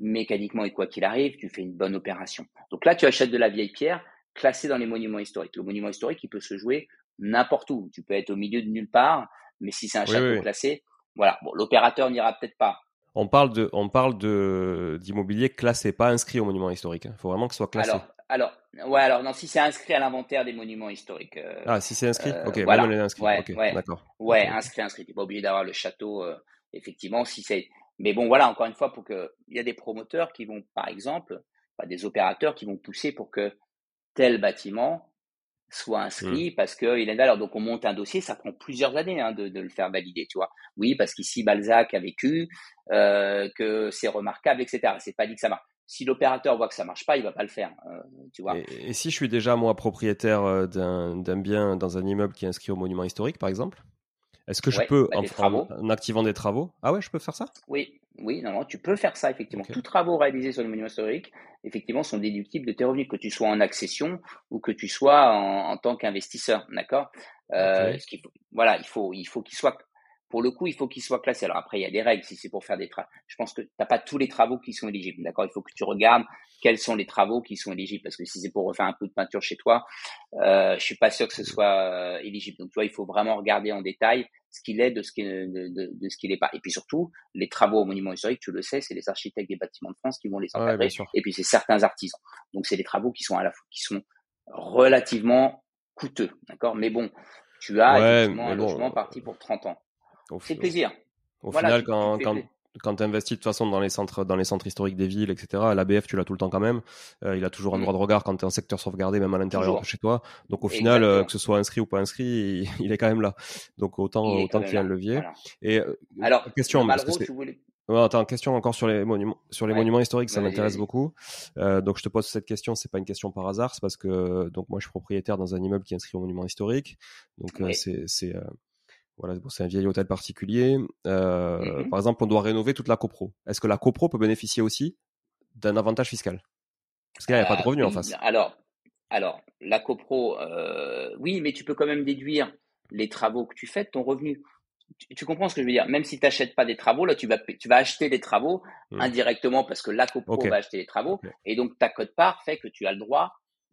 mécaniquement et quoi qu'il arrive, tu fais une bonne opération. Donc là, tu achètes de la vieille pierre classée dans les monuments historiques. Le monument historique, il peut se jouer n'importe où. Tu peux être au milieu de nulle part, mais si c'est un château classé, voilà. Bon, l'opérateur n'ira peut-être pas. On parle de, on parle de d'immobilier classé, pas inscrit au monument historique. Il hein. faut vraiment que ce soit classé. Alors, alors, ouais, alors non, si c'est inscrit à l'inventaire des monuments historiques. Euh, ah, si c'est inscrit, euh, ok, voilà. même inscrit. Ouais, ouais, d'accord. Ouais, inscrit, inscrit. T'es pas obligé d'avoir le château, euh, effectivement, si c'est. Mais bon, voilà, encore une fois, pour que il y a des promoteurs qui vont, par exemple, des opérateurs qui vont pousser pour que tel bâtiment soit inscrit parce qu'il est valeur. Donc on monte un dossier, ça prend plusieurs années hein, de, le faire valider, tu vois. Oui, parce qu'ici Balzac a vécu, euh, que c'est remarquable, etc. C'est pas dit que ça marche. Si l'opérateur voit que ça marche pas, il va pas le faire, euh, tu vois. Et, si je suis déjà moi propriétaire euh, d'un bien dans un immeuble qui est inscrit au monument historique, par exemple, est-ce que je peux, bah, en, activant des travaux, ah ouais, je peux faire ça? Oui, oui, non, non, tu peux faire ça, effectivement. Tous travaux réalisés sur le monument historique, effectivement, sont déductibles de tes revenus, que tu sois en accession ou que tu sois en, tant qu'investisseur, d'accord? Euh, Voilà, il faut, il faut qu'il soit pour le coup, il faut qu'il soit classé. Alors après, il y a des règles si c'est pour faire des travaux. Je pense que tu n'as pas tous les travaux qui sont éligibles. D'accord? Il faut que tu regardes quels sont les travaux qui sont éligibles. Parce que si c'est pour refaire un coup de peinture chez toi, euh, je suis pas sûr que ce soit euh, éligible. Donc, tu vois, il faut vraiment regarder en détail ce qu'il est de ce qu'il de, de, ce qu'il n'est pas. Et puis surtout, les travaux au monument historique, tu le sais, c'est les architectes des bâtiments de France qui vont les encadrer. et puis c'est certains artisans. Donc c'est des travaux qui sont à la fois qui sont relativement coûteux, d'accord? Mais bon, tu as effectivement un logement parti pour 30 ans. C'est plaisir. Au final, quand, quand, quand tu investis de toute façon dans les centres, dans les centres historiques des villes, etc., l'ABF, tu l'as tout le temps quand même. Euh, il a toujours un mm. droit de regard quand tu es en secteur sauvegardé, même à l'intérieur de chez toi. Donc au final, euh, que ce soit inscrit ou pas inscrit, il, est quand même là. Donc autant, autant qu'il y ait un levier. Et euh, alors, question, parce que tu voulais... attends, question encore sur les monuments, sur les monuments historiques, ça m'intéresse beaucoup. donc je te pose cette question, c'est pas une question par hasard, c'est parce que donc moi je suis propriétaire dans un immeuble qui est inscrit au monument historique. Donc c'est voilà, c'est un vieil hôtel particulier. Euh, mmh par exemple, on doit rénover toute la copro. Est-ce que la copro peut bénéficier aussi d'un avantage fiscal? Parce qu'il n'y a pas de revenus en face. Alors, alors la copro, euh, oui, mais tu peux quand même déduire les travaux que tu fais de ton revenu. Tu, comprends ce que je veux dire? Même si tu n'achètes pas des travaux, là, tu vas, tu vas acheter des travaux mmh. indirectement parce que la copro va acheter les travaux. Et donc, ta cote-part fait que tu as le droit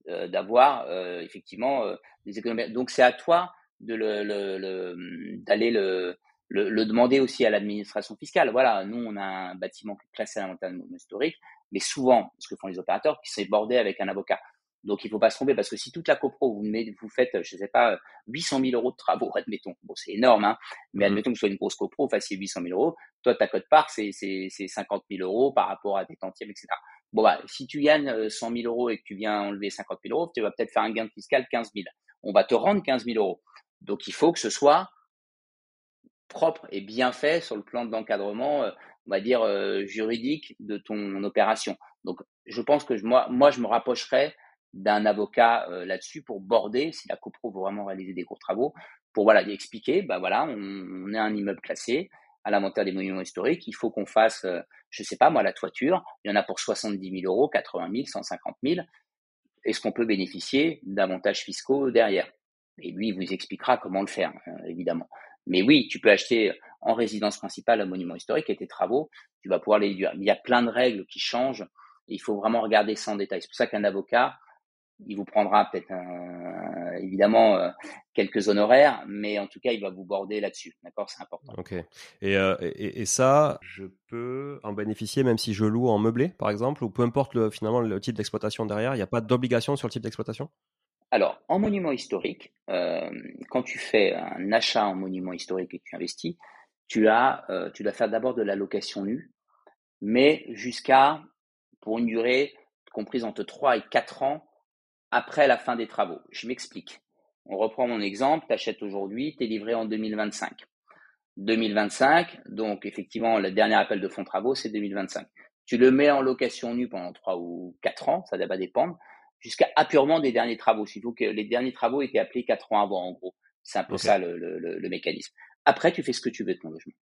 euh, d'avoir effectivement des économies. Donc, c'est à toi de le, d'aller le, le, demander aussi à l'administration fiscale. Voilà, nous, on a un bâtiment classé à l'inventaire historique, mais souvent, ce que font les opérateurs, qui s'est bordé avec un avocat. Donc, il faut pas se tromper parce que si toute la copro, vous, vous faites, je sais pas, 800 000 euros de travaux, admettons. Bon, c'est énorme, hein, mais mmh. admettons que ce soit une grosse copro, fassiez 800 000 euros. Toi, ta cote part, c'est, c'est, 50 000 euros par rapport à tes tantièmes, etc. Bon, bah, si tu gagnes 100 euh, 000 euros et que tu viens enlever 50 000 euros, tu vas peut-être faire un gain fiscal 15 000. On va te rendre 15 000 euros. Donc il faut que ce soit propre et bien fait sur le plan de l'encadrement, euh, on va dire, euh, juridique de ton opération. Donc je pense que moi, je me rapprocherais d'un avocat euh, là-dessus pour border, si la copro veut vraiment réaliser des gros travaux, pour voilà, lui expliquer, bah voilà, on, est un immeuble classé à l'inventaire des monuments historiques, il faut qu'on fasse, je sais pas moi, la toiture, il y en a pour 70 000 euros, 80 000, 150 000, est-ce qu'on peut bénéficier d'avantages fiscaux derrière? Et lui, il vous expliquera comment le faire, euh, évidemment. Mais oui, tu peux acheter en résidence principale un monument historique et tes travaux, tu vas pouvoir les déduire. Il y a plein de règles qui changent. il faut vraiment regarder en détail. C'est pour ça qu'un avocat, il vous prendra peut-être évidemment euh, quelques honoraires, mais en tout cas, il va vous border là-dessus. D'accord? C'est important. Ok. Euh, et, et, ça, je peux en bénéficier même si je loue en meublé, par exemple, ou peu importe le, finalement le type d'exploitation derrière, il n'y a pas d'obligation sur le type d'exploitation? Alors, en monument historique, euh, quand tu fais un achat en monument historique et que tu investis, tu, as, euh, tu dois faire d'abord de la location nue, mais jusqu'à, pour une durée comprise entre 3 et 4 ans après la fin des travaux. Je m'explique. On reprend mon exemple, tu achètes aujourd'hui, tu es livré en 2025. 2025, donc effectivement, le dernier appel de fonds travaux, c'est 2025. Tu le mets en location nue pendant 3 ou 4 ans, ça va dépendre jusqu'à apurement des derniers travaux. Faut que les derniers travaux étaient appelés quatre ans avant, en gros. C'est un peu ça le, mécanisme. Après, tu fais ce que tu veux de ton logement.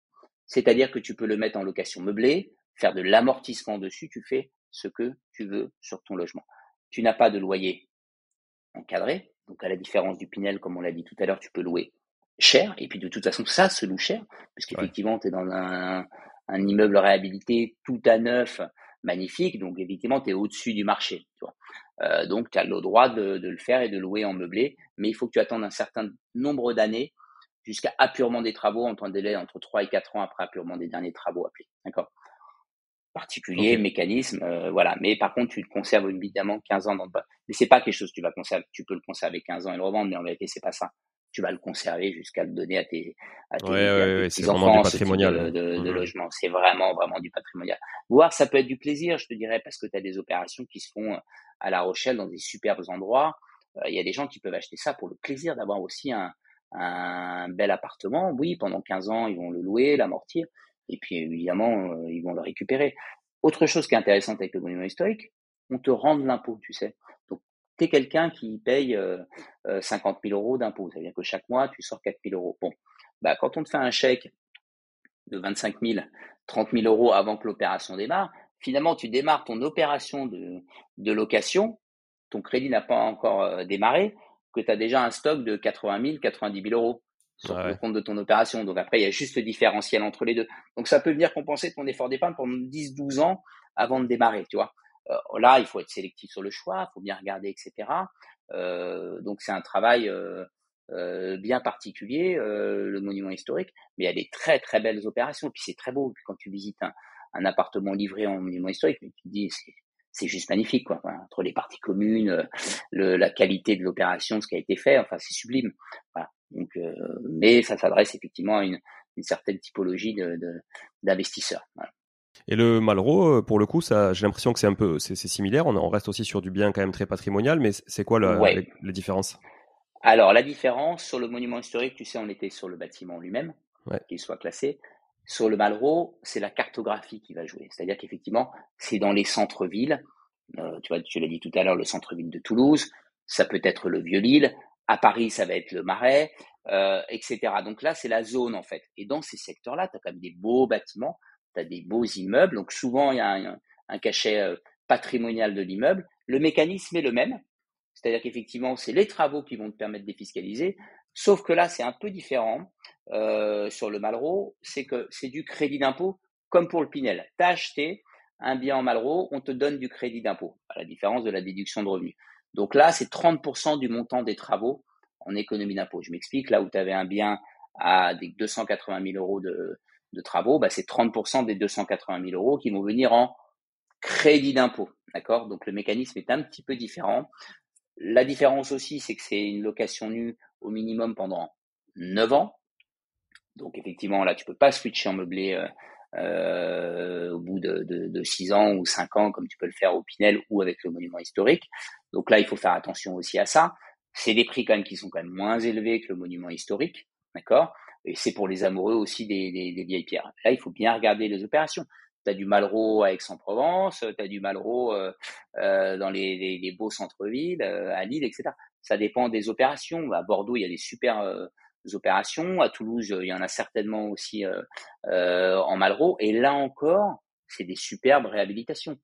C'est-à-dire que tu peux le mettre en location meublée, faire de l'amortissement dessus, tu fais ce que tu veux sur ton logement. Tu n'as pas de loyer encadré, donc à la différence du Pinel, comme on l'a dit tout à l'heure, tu peux louer cher, et puis de toute façon, ça se loue cher, puisqu'effectivement, tu es dans un, un, immeuble réhabilité tout à neuf, magnifique, donc effectivement, tu es au-dessus du marché. Tu vois. Euh, donc, tu as le droit de, le faire et de louer en meublé, mais il faut que tu attendes un certain nombre d'années jusqu'à appurement des travaux, en temps de délai entre 3 et 4 ans après appurement des derniers travaux appelés. D'accord? Particulier, mécanisme, euh, voilà. Mais par contre, tu le conserves évidemment 15 ans dans le Mais c'est pas quelque chose que tu vas conserver. Tu peux le conserver 15 ans et le revendre, mais en réalité, c'est pas ça. Tu vas le conserver jusqu'à le donner à tes, à tes, ouais, c'est enfants, du patrimonial. de, de, logement. C'est vraiment, vraiment du patrimonial. Voir, ça peut être du plaisir, je te dirais, parce que tu as des opérations qui se font à La Rochelle, dans des superbes endroits, il y a des gens qui peuvent acheter ça pour le plaisir d'avoir aussi un, un bel appartement. Oui, pendant 15 ans, ils vont le louer, l'amortir, et puis évidemment, ils vont le récupérer. Autre chose qui est intéressante avec le monument historique, on te rend de l'impôt, tu sais. Donc, tu es quelqu'un qui paye euh, 50 000 euros d'impôt. Ça veut dire que chaque mois, tu sors 4 000 euros. Bon, bah, quand on te fait un chèque de 25 000, 30 000 euros avant que l'opération démarre, finalement, tu démarres ton opération de, de location, ton crédit n'a pas encore euh, démarré, que tu as déjà un stock de 80 000, 90 000 euros sur le compte de ton opération. Donc après, il y a juste le différentiel entre les deux. Donc ça peut venir compenser ton effort d'épargne pendant 10, 12 ans avant de démarrer, tu vois. Euh, là, il faut être sélectif sur le choix, il faut bien regarder, etc. Euh, donc c'est un travail euh, bien particulier, le monument historique, mais il y a des très très belles opérations. Puis c'est très beau. quand tu visites un, un, appartement livré en monument historique, tu te dis c'est juste magnifique, quoi. entre les parties communes, le, la qualité de l'opération, ce qui a été fait, enfin c'est sublime. Voilà. Donc, euh, mais ça s'adresse effectivement à une, une certaine typologie d'investisseurs. De, Et le Malraux, euh, pour le coup, ça, j'ai l'impression que c'est un peu, c'est similaire. On, on, reste aussi sur du bien quand même très patrimonial, mais c'est quoi la, ouais. la, différence Alors la différence sur le monument historique, tu sais, on était sur le bâtiment lui-même, ouais. qu'il soit classé. Sur le Malraux, c'est la cartographie qui va jouer. C'est-à-dire qu'effectivement, c'est dans les centres-villes. Euh, tu vois, tu l'as dit tout à l'heure, le centre-ville de Toulouse. Ça peut être le Vieux-Lille. À Paris, ça va être le Marais, euh, etc. Donc là, c'est la zone en fait. Et dans ces secteurs-là, tu as quand même des beaux bâtiments, tu as des beaux immeubles. Donc souvent, il y a un, cachet euh, patrimonial de l'immeuble. Le mécanisme est le même. C'est-à-dire qu'effectivement, c'est les travaux qui vont te permettre de défiscaliser. Sauf que là, c'est un peu différent euh, sur le Malraux. C'est que c'est du crédit d'impôt comme pour le Pinel. Tu as acheté un bien en Malraux, on te donne du crédit d'impôt, à la différence de la déduction de revenus. Donc là, c'est 30% du montant des travaux en économie d'impôt. Je m'explique, là où tu avais un bien à des 280 000 euros de, de travaux, bah c'est 30% des 280 000 euros qui vont venir en crédit d'impôt. D'accord? Donc le mécanisme est un petit peu différent. La différence aussi, c'est que c'est une location nue au minimum pendant 9 ans. Donc effectivement, là, tu peux pas switcher en meublé euh, euh, au bout de, de, de 6 ans ou 5 ans, comme tu peux le faire au Pinel ou avec le monument historique. Donc là, il faut faire attention aussi à ça. C'est des prix quand même qui sont quand même moins élevés que le monument historique, d'accord? Et c'est pour les amoureux aussi des, des, des, vieilles pierres. Là, il faut bien regarder les opérations. Tu as du Malraux à Aix-en-Provence, tu as du Malraux euh, euh, dans les, les, les beaux centres-villes, euh, à Lille, etc. Ça dépend des opérations. À Bordeaux, il y a des super euh, opérations. À Toulouse, il y en a certainement aussi euh, euh, en Malraux. Et là encore, c'est des superbes réhabilitations.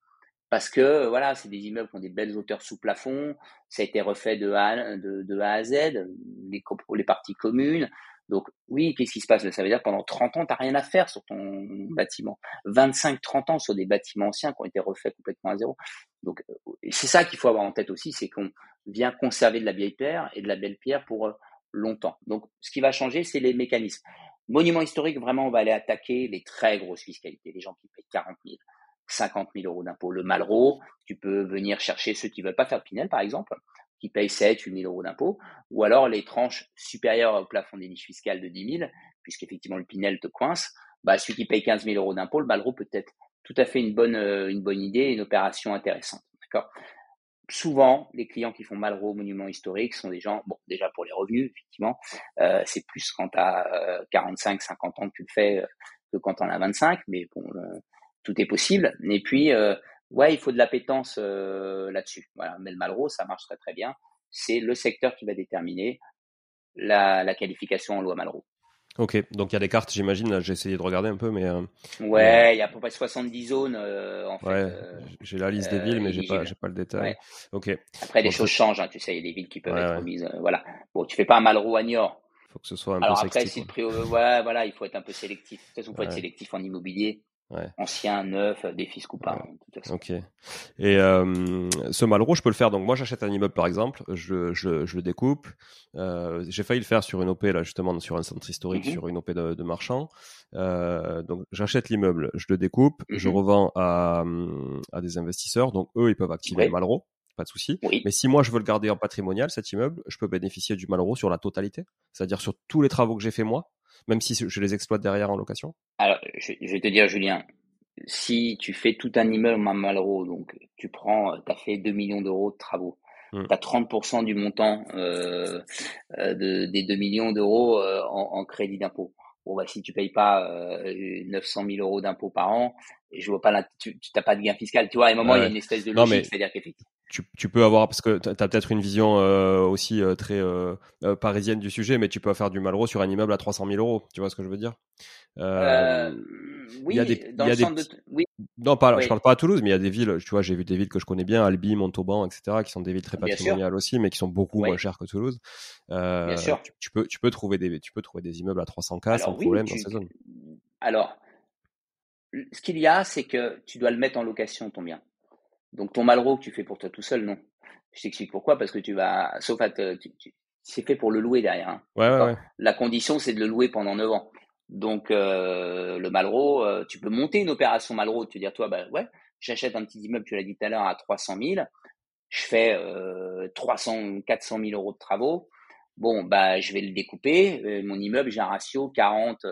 Parce que voilà, c'est des immeubles qui ont des belles hauteurs sous plafond. Ça a été refait de A, de, de A à Z, les, les parties communes. Donc oui, qu'est-ce qui se passe? Ça veut dire que pendant 30 ans, tu n'as rien à faire sur ton bâtiment. 25-30 ans sur des bâtiments anciens qui ont été refaits complètement à zéro. Donc c'est ça qu'il faut avoir en tête aussi, c'est qu'on vient conserver de la vieille pierre et de la belle pierre pour longtemps. Donc, ce qui va changer, c'est les mécanismes. Monument historique, vraiment, on va aller attaquer les très grosses fiscalités, les gens qui payent 40 000, 50 000 euros d'impôts. Le Malraux, tu peux venir chercher ceux qui veulent pas faire Pinel, par exemple, qui payent 7, 8 000 euros d'impôts, ou alors les tranches supérieures au plafond des niches fiscales de 10 000, puisqu'effectivement le Pinel te coince. Bah, celui qui paye 15 000 euros d'impôts, le Malraux peut être tout à fait une bonne, euh, une bonne idée, une opération intéressante. D'accord? Souvent, les clients qui font Malraux, monuments historiques, sont des gens, bon, déjà pour les revenus, effectivement, euh, c'est plus quand tu as 45, 50 ans que tu le fais euh, que quand en as 25, mais bon, euh, tout est possible. Et puis, euh, ouais, il faut de l'appétence euh, là-dessus. Voilà, mais le Malraux, ça marche très très bien. C'est le secteur qui va déterminer la, la qualification en loi Malraux. Ok, donc il y a des cartes, j'imagine. J'ai essayé de regarder un peu, mais. Euh, ouais, il y a à peu près 70 zones euh, en fait. Ouais, euh, j'ai la liste des villes, mais j'ai pas, pas le détail. Ouais. Ok. Après, les choses changent. Hein, tu sais, il y a des villes qui peuvent ouais, être mises. voilà. Bon, tu fais pas un Malraux à Niort. Faut que ce soit un Alors peu après, sexy, si le prix, ouais, voilà, il faut être un peu sélectif. De toute façon, il faut être sélectif en immobilier. Ouais. Ancien, neuf, défi ou pas. Ouais. Ok. Et euh, ce Malraux, je peux le faire. Donc moi, j'achète un immeuble, par exemple, je, je, je le découpe. Euh, J'ai failli le faire sur une OP là, justement, sur un centre historique, Mhm. sur une OP de, de marchand. Euh, donc j'achète l'immeuble, je le découpe, je Mhm. revends à, à des investisseurs. Donc eux, ils peuvent activer Oui. le Malraux, pas de souci. Oui. Mais si moi je veux le garder en patrimonial, cet immeuble, je peux bénéficier du Malraux sur la totalité, c'est-à-dire sur tous les travaux que j'ai fait moi, même si je les exploite derrière en location. Alors, je, je vais te dire, Julien, si tu fais tout un immeuble à Malraux, donc tu prends, tu as fait 2 millions d'euros de travaux, tu as 30% du montant euh, de, des 2 millions d'euros en, en, crédit d'impôt. Bon, bah, si tu payes pas 900 000 euros d'impôt par an, je vois pas là, tu n'as pas de gain fiscal. Tu vois, à un moment, il y a une espèce de logique, c'est-à-dire qu'effectivement tu, tu, peux avoir parce que tu as peut-être une vision euh, aussi euh, très euh, parisienne du sujet, mais tu peux faire du Malraux sur un immeuble à 300 000 euros. Tu vois ce que je veux dire? Oui, y a des, dans le de... oui. Non, pas, je parle pas à Toulouse, mais il y a des villes. Tu vois, j'ai vu des villes que je connais bien, Albi, Montauban, etc., qui sont des villes très patrimoniales aussi, mais qui sont beaucoup moins chères que Toulouse. bien sûr. Tu, peux, tu peux trouver des, tu peux trouver des immeubles à 300K sans problème dans ces zones. Alors, ce qu'il y a, c'est que tu dois le mettre en location ton bien. Donc ton Malraux que tu fais pour toi tout seul, non. Je t'explique pourquoi, parce que tu vas, sauf à te, c'est fait pour le louer derrière. Hein. Ouais, ouais, La condition, c'est de le louer pendant 9 ans. Donc euh, le Malraux, euh, tu peux monter une opération Malraux, tu dire toi, bah ouais, j'achète un petit immeuble, tu l'as dit tout à l'heure, à 300 000, je fais euh, 300, 400 000 euros de travaux. Bon, bah je vais le découper. Euh, mon immeuble, j'ai un ratio 40,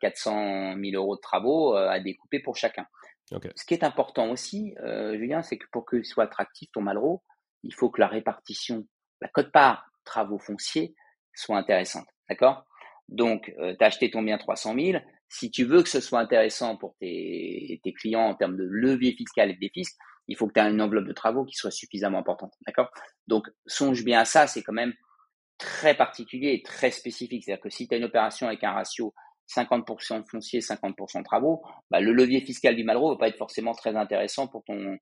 400 000 euros de travaux à découper pour chacun. Ce qui est important aussi, euh, Julien, c'est que pour qu'il soit attractif ton Malraux, il faut que la répartition, la cote-part travaux fonciers soit intéressante. D'accord? Donc, euh, tu as acheté ton bien 300 000. Si tu veux que ce soit intéressant pour tes, clients en termes de levier fiscal et de défisque, il faut que tu aies une enveloppe de travaux qui soit suffisamment importante. D'accord? Donc, songe bien à ça, c'est quand même très particulier et très spécifique. C'est-à-dire que si tu as une opération avec un ratio 50% de foncier, 50% de travaux, bah, le levier fiscal du Malraux va pas être forcément très intéressant pour ton,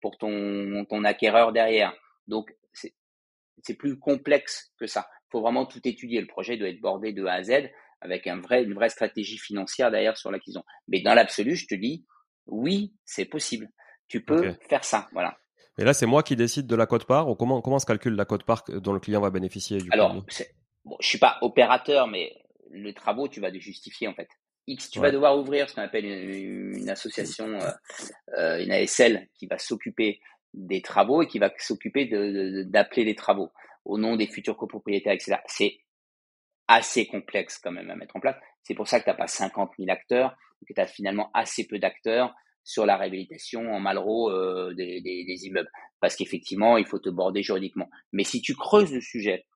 pour ton, ton acquéreur derrière. Donc, c'est plus complexe que ça. Il faut vraiment tout étudier. Le projet doit être bordé de A à Z avec un vrai, une vraie stratégie financière derrière sur l'acquisition. Mais dans l'absolu, je te dis, oui, c'est possible. Tu peux faire ça. Voilà. Et là, c'est moi qui décide de la cote-part ou comment, comment se calcule la cote-part dont le client va bénéficier du Alors, bon, je suis pas opérateur, mais le travaux, tu vas les justifier en fait. X, tu vas devoir ouvrir ce qu'on appelle une, association, euh, euh, une ASL, qui va s'occuper des travaux et qui va s'occuper d'appeler les travaux au nom des futurs copropriétaires, etc. C'est assez complexe quand même à mettre en place. C'est pour ça que tu n'as pas 50 000 acteurs, que tu as finalement assez peu d'acteurs sur la réhabilitation en Malraux euh, des, des, immeubles. Parce qu'effectivement, il faut te border juridiquement. Mais si tu creuses le sujet,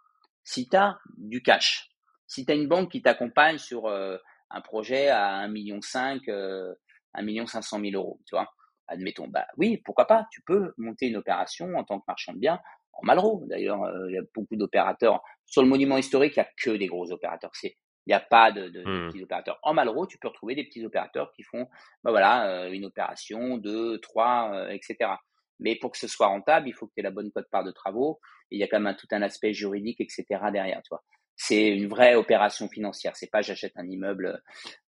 si tu as du cash, si tu as une banque qui t'accompagne sur euh, un projet à 1,5 million, euh, 1 million 500 000 euros, tu vois, admettons, bah oui, pourquoi pas, tu peux monter une opération en tant que marchand de biens en Malraux. D'ailleurs, euh, il y a beaucoup d'opérateurs. Sur le monument historique, il n'y a que des gros opérateurs. C'est il n'y a pas de, de, mmh. petits opérateurs. En Malraux, tu peux retrouver des petits opérateurs qui font bah voilà, une opération, deux, trois, etc. Mais pour que ce soit rentable, il faut que tu aies la bonne cote-part de travaux. Et il y a quand même tout un aspect juridique, etc. derrière. Tu vois c'est une vraie opération financière. C'est pas j'achète un immeuble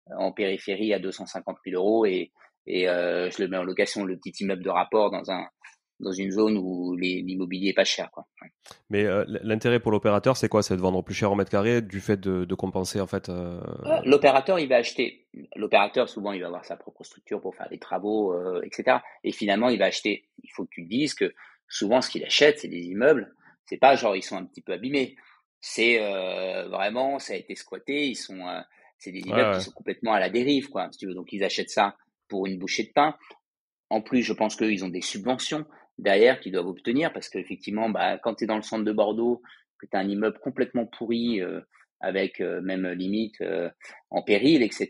euh, en périphérie à 250 000 euros et, et euh, je le mets en location, le petit immeuble de rapport dans un dans une zone où l'immobilier est pas cher. Quoi. Mais euh, l'intérêt pour l'opérateur, c'est quoi? C'est de vendre plus cher au mètre carré du fait de, de compenser en fait. L'opérateur, il va acheter. L'opérateur, souvent, il va avoir sa propre structure pour faire des travaux, etc. Et finalement, il va acheter. Il faut que tu dises que souvent, ce qu'il achète, c'est des immeubles. C'est pas genre ils sont un petit peu abîmés c'est euh, vraiment, ça a été squatté. Ils sont, euh, c'est des immeubles qui sont complètement à la dérive, quoi. Si tu veux, donc ils achètent ça pour une bouchée de pain. En plus, je pense qu'ils ont des subventions derrière qu'ils doivent obtenir parce qu'effectivement, bah, quand tu es dans le centre de Bordeaux, que tu as un immeuble complètement pourri, euh, avec même limite en péril, etc.,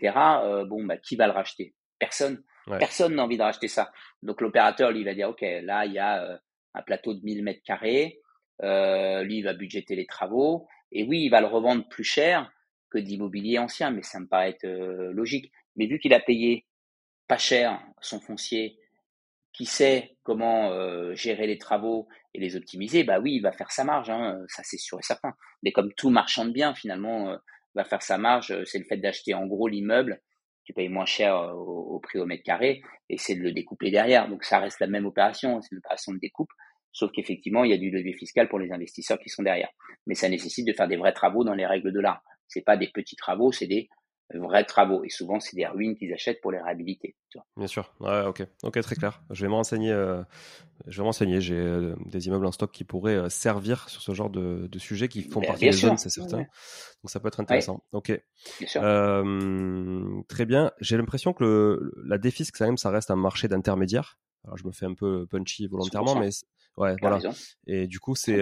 bon, bah, qui va le racheter? Personne. Personne n'a envie de racheter ça. Donc l'opérateur, lui, va dire, OK, là, il y a un plateau de 1000 mètres carrés, euh, lui, il va budgéter les travaux. Et oui, il va le revendre plus cher que d'immobilier ancien, mais ça me paraît être euh, logique. Mais vu qu'il a payé pas cher son foncier, qui sait comment euh, gérer les travaux et les optimiser, bah oui, il va faire sa marge, hein, ça c'est sûr et certain. Mais comme tout marchand de biens, finalement, va faire sa marge, c'est le fait d'acheter en gros l'immeuble, tu payes moins cher au, au, prix au mètre carré, et c'est de le découper derrière. Donc ça reste la même opération, c'est une opération de découpe. Sauf qu'effectivement, il y a du levier fiscal pour les investisseurs qui sont derrière. Mais ça nécessite de faire des vrais travaux dans les règles de l'art. C'est pas des petits travaux, c'est des vrais travaux. Et souvent, c'est des ruines qu'ils achètent pour les réhabiliter. Bien sûr. Ouais, ok. Ok, très clair. Je vais me renseigner. Euh, je vais renseigner. J'ai euh, des immeubles en stock qui pourraient euh, servir sur ce genre de, de sujets qui font partie des zones, c'est certain. Donc, ça peut être intéressant. Ok. Bien sûr. très bien. J'ai l'impression que le, la défisque, quand même, ça reste un marché d'intermédiaire. Alors je me fais un peu punchy volontairement, mais ouais, voilà. Et du coup, c'est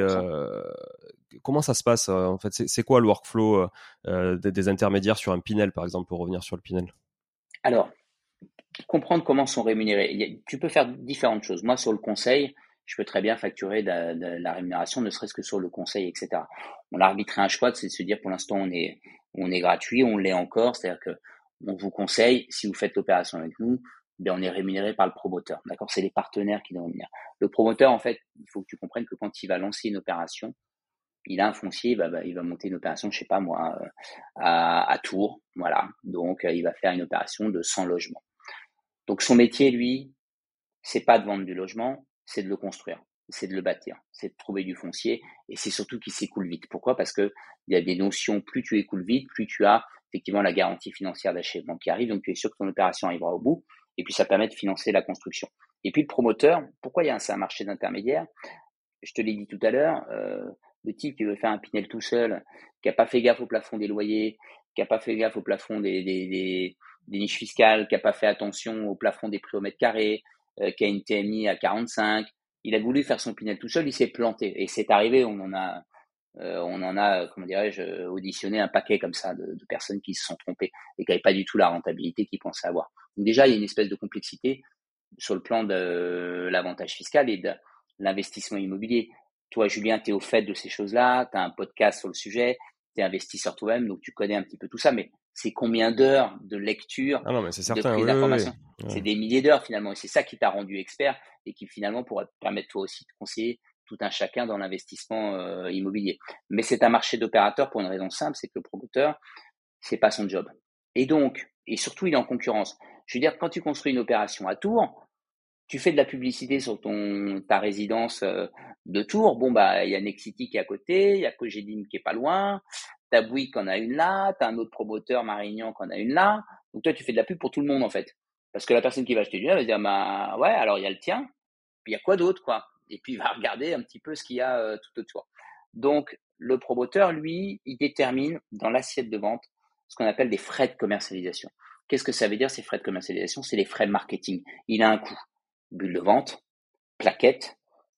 comment ça se passe en fait? C'est quoi le workflow des, des, intermédiaires sur un Pinel, par exemple, pour revenir sur le Pinel Alors, comprendre comment sont rémunérés. Tu peux faire différentes choses. Moi, sur le conseil, je peux très bien facturer de, la rémunération, ne serait-ce que sur le conseil, etc. On a arbitré un choix, c'est de se dire pour l'instant on est, on est gratuit, on l'est encore, c'est-à-dire que on vous conseille, si vous faites l'opération avec nous, ben on est rémunéré par le promoteur. D'accord? C'est les partenaires qui nous rémunèrent. Le promoteur, en fait, il faut que tu comprennes que quand il va lancer une opération, il a un foncier, bah, bah, il va monter une opération, je sais pas moi, euh, à, Tours, voilà. Donc, euh, il va faire une opération de 100 logements. Donc, son métier, lui, c'est pas de vendre du logement, c'est de le construire, c'est de le bâtir, c'est de trouver du foncier et c'est surtout qu'il s'écoule vite. Pourquoi? Parce que il y a des notions, plus tu écoules vite, plus tu as effectivement la garantie financière d'achèvement qui arrive, donc tu es sûr que ton opération arrivera au bout et puis ça permet de financer la construction. Et puis le promoteur, pourquoi il y a un, marché d'intermédiaire Je te l'ai dit tout à l'heure, euh, le type qui veut faire un Pinel tout seul, qui n'a pas fait gaffe au plafond des loyers, qui n'a pas fait gaffe au plafond des, niches fiscales, qui n'a pas fait attention au plafond des prix au mètre carré, euh, qui a une TMI à 45. Il a voulu faire son Pinel tout seul, il s'est planté. Et c'est arrivé, on en a, euh, on en a, comment dirais-je, auditionné un paquet comme ça de, personnes qui se sont trompées et qui n'avaient pas du tout la rentabilité qu'ils pensaient avoir. Donc déjà, il y a une espèce de complexité sur le plan de l'avantage fiscal et de l'investissement immobilier. Toi, Julien, tu es au fait de ces choses-là, tu as un podcast sur le sujet, tu es investisseur toi-même, donc tu connais un petit peu tout ça, mais c'est combien d'heures de lecture, ah non, mais de prise d'information? C'est des milliers d'heures finalement, et c'est ça qui t'a rendu expert et qui finalement pourrait te permettre toi aussi de conseiller tout un chacun dans l'investissement euh, immobilier. Mais c'est un marché d'opérateurs pour une raison simple, c'est que le promoteur, c'est pas son job. Et donc, et surtout, il est en concurrence. Je veux dire, quand tu construis une opération à Tours, tu fais de la publicité sur ton ta résidence euh, de Tours. Bon bah, il y a Nexity qui est à côté, il y a Cogedim qui est pas loin, T'as Bouygues qui en a une là, t'as un autre promoteur Marignan qui en a une là. Donc toi, tu fais de la pub pour tout le monde en fait. Parce que la personne qui va acheter du neuf va se dire, bah ouais, alors il y a le tien, puis il y a quoi d'autre quoi? Et puis il va regarder un petit peu ce qu'il y a euh, tout autour. Donc le promoteur, lui, il détermine dans l'assiette de vente ce qu'on appelle des frais de commercialisation. Qu'est-ce que ça veut dire ces frais de commercialisation? C'est les frais de marketing. Il a un coût. Bulle de vente, plaquette,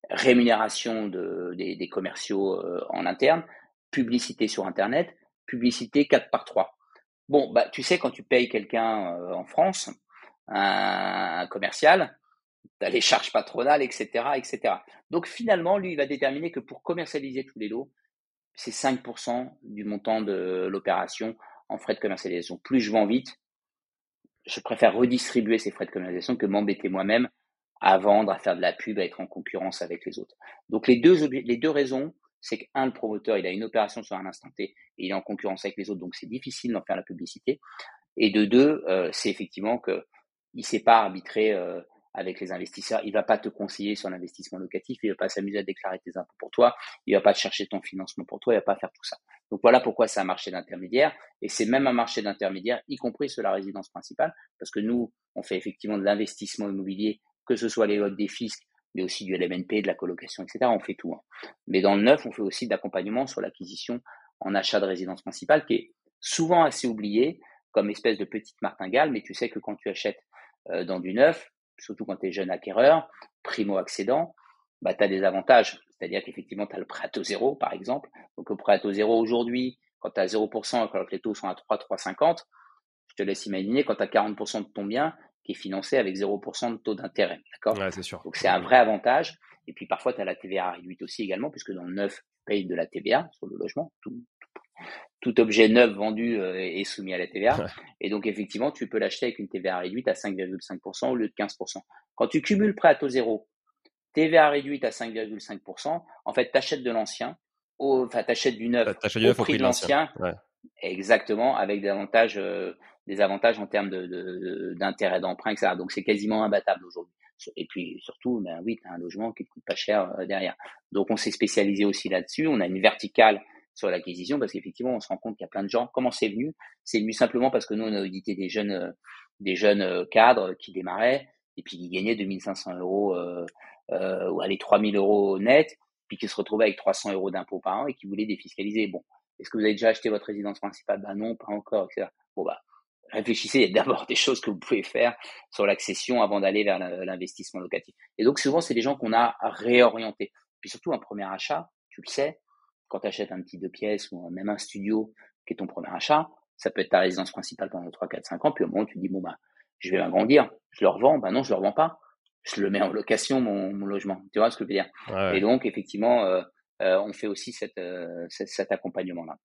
rémunération de, des, commerciaux euh, en interne, publicité sur Internet, publicité 4 par 3. Bon, bah, tu sais, quand tu payes quelqu'un euh, en France, un, commercial, tu les charges patronales, etc., etc. Donc finalement, lui, il va déterminer que pour commercialiser tous les lots, c'est 5% du montant de l'opération en frais de commercialisation. Plus je vends vite, je préfère redistribuer ces frais de commercialisation que m'embêter moi-même à vendre, à faire de la pub, à être en concurrence avec les autres. Donc les deux, les deux raisons, c'est qu'un, le promoteur, il a une opération sur un instant T et il est en concurrence avec les autres, donc c'est difficile d'en faire la publicité. Et de deux, euh, c'est effectivement qu'il ne sait pas arbitrer euh, avec les investisseurs. Il va pas te conseiller sur l'investissement locatif, il va pas s'amuser à déclarer tes impôts pour toi, il va pas chercher ton financement pour toi, il va pas faire tout ça. Donc voilà pourquoi c'est un marché d'intermédiaire et c'est même un marché d'intermédiaire, y compris sur la résidence principale, parce que nous, on fait effectivement de l'investissement immobilier, que ce soit les lots des fiscs, mais aussi du LMNP, de la colocation, etc. On fait tout. Hein. Mais dans le neuf, on fait aussi de l'accompagnement sur l'acquisition en achat de résidence principale, qui est souvent assez oublié comme espèce de petite martingale, mais tu sais que quand tu achètes euh, dans du neuf, surtout quand tu es jeune acquéreur, primo-accédant, bah, tu as des avantages. C'est-à-dire qu'effectivement, tu as le prêt à taux zéro, par exemple. Donc, le prêt à taux zéro aujourd'hui, quand tu as 0%, quand les taux sont à 3, 3,50, je te laisse imaginer quand tu as 40% de ton bien, qui est financé avec 0% de taux d'intérêt. D'accord? C'est sûr. Donc c'est un vrai avantage. Et puis parfois, tu as la TVA réduite aussi également, puisque dans le neuf, tu payes de la TVA sur le logement. Tout, objet neuf vendu euh, est soumis à la TVA. Et donc effectivement, tu peux l'acheter avec une TVA réduite à 5,5% au lieu de 15%. Quand tu cumules prêt à taux zéro, TVA réduite à 5,5%, en fait, tu achètes de l'ancien, enfin, tu achètes du neuf au prix de l'ancien. Exactement, avec des avantages euh, des avantages en termes d'intérêt de, d'emprunt, etc. Donc c'est quasiment imbattable aujourd'hui. Et puis surtout, ben oui, tu as un logement qui ne coûte pas cher euh, derrière. Donc on s'est spécialisé aussi là-dessus. On a une verticale sur l'acquisition parce qu'effectivement, on se rend compte qu'il y a plein de gens. Comment c'est venu? C'est venu simplement parce que nous, on a audité des jeunes, euh, des jeunes euh, cadres qui démarraient et puis qui gagnaient 2500 euros euh, ou allez 3000 euros net, puis qui se retrouvaient avec 300 euros d'impôts par an et qui voulaient défiscaliser. Bon, est-ce que vous avez déjà acheté votre résidence principale? Ben non, pas encore, etc. Bon bah réfléchissez, d'abord des choses que vous pouvez faire sur l'accession avant d'aller vers l'investissement locatif. Et donc souvent, c'est des gens qu'on a réorientés. Puis surtout, un premier achat, tu le sais, quand tu achètes un petit deux pièces ou même un studio qui est ton premier achat, ça peut être ta résidence principale pendant 3, 4, 5 ans, puis au moment où tu dis, bon, bah, je vais m'agrandir, je le revends, bah non, je le revends pas, je le mets en location, mon, logement. Tu vois ce que je veux dire? Et donc, effectivement, euh, euh, on fait aussi cette, euh, cet accompagnement-là.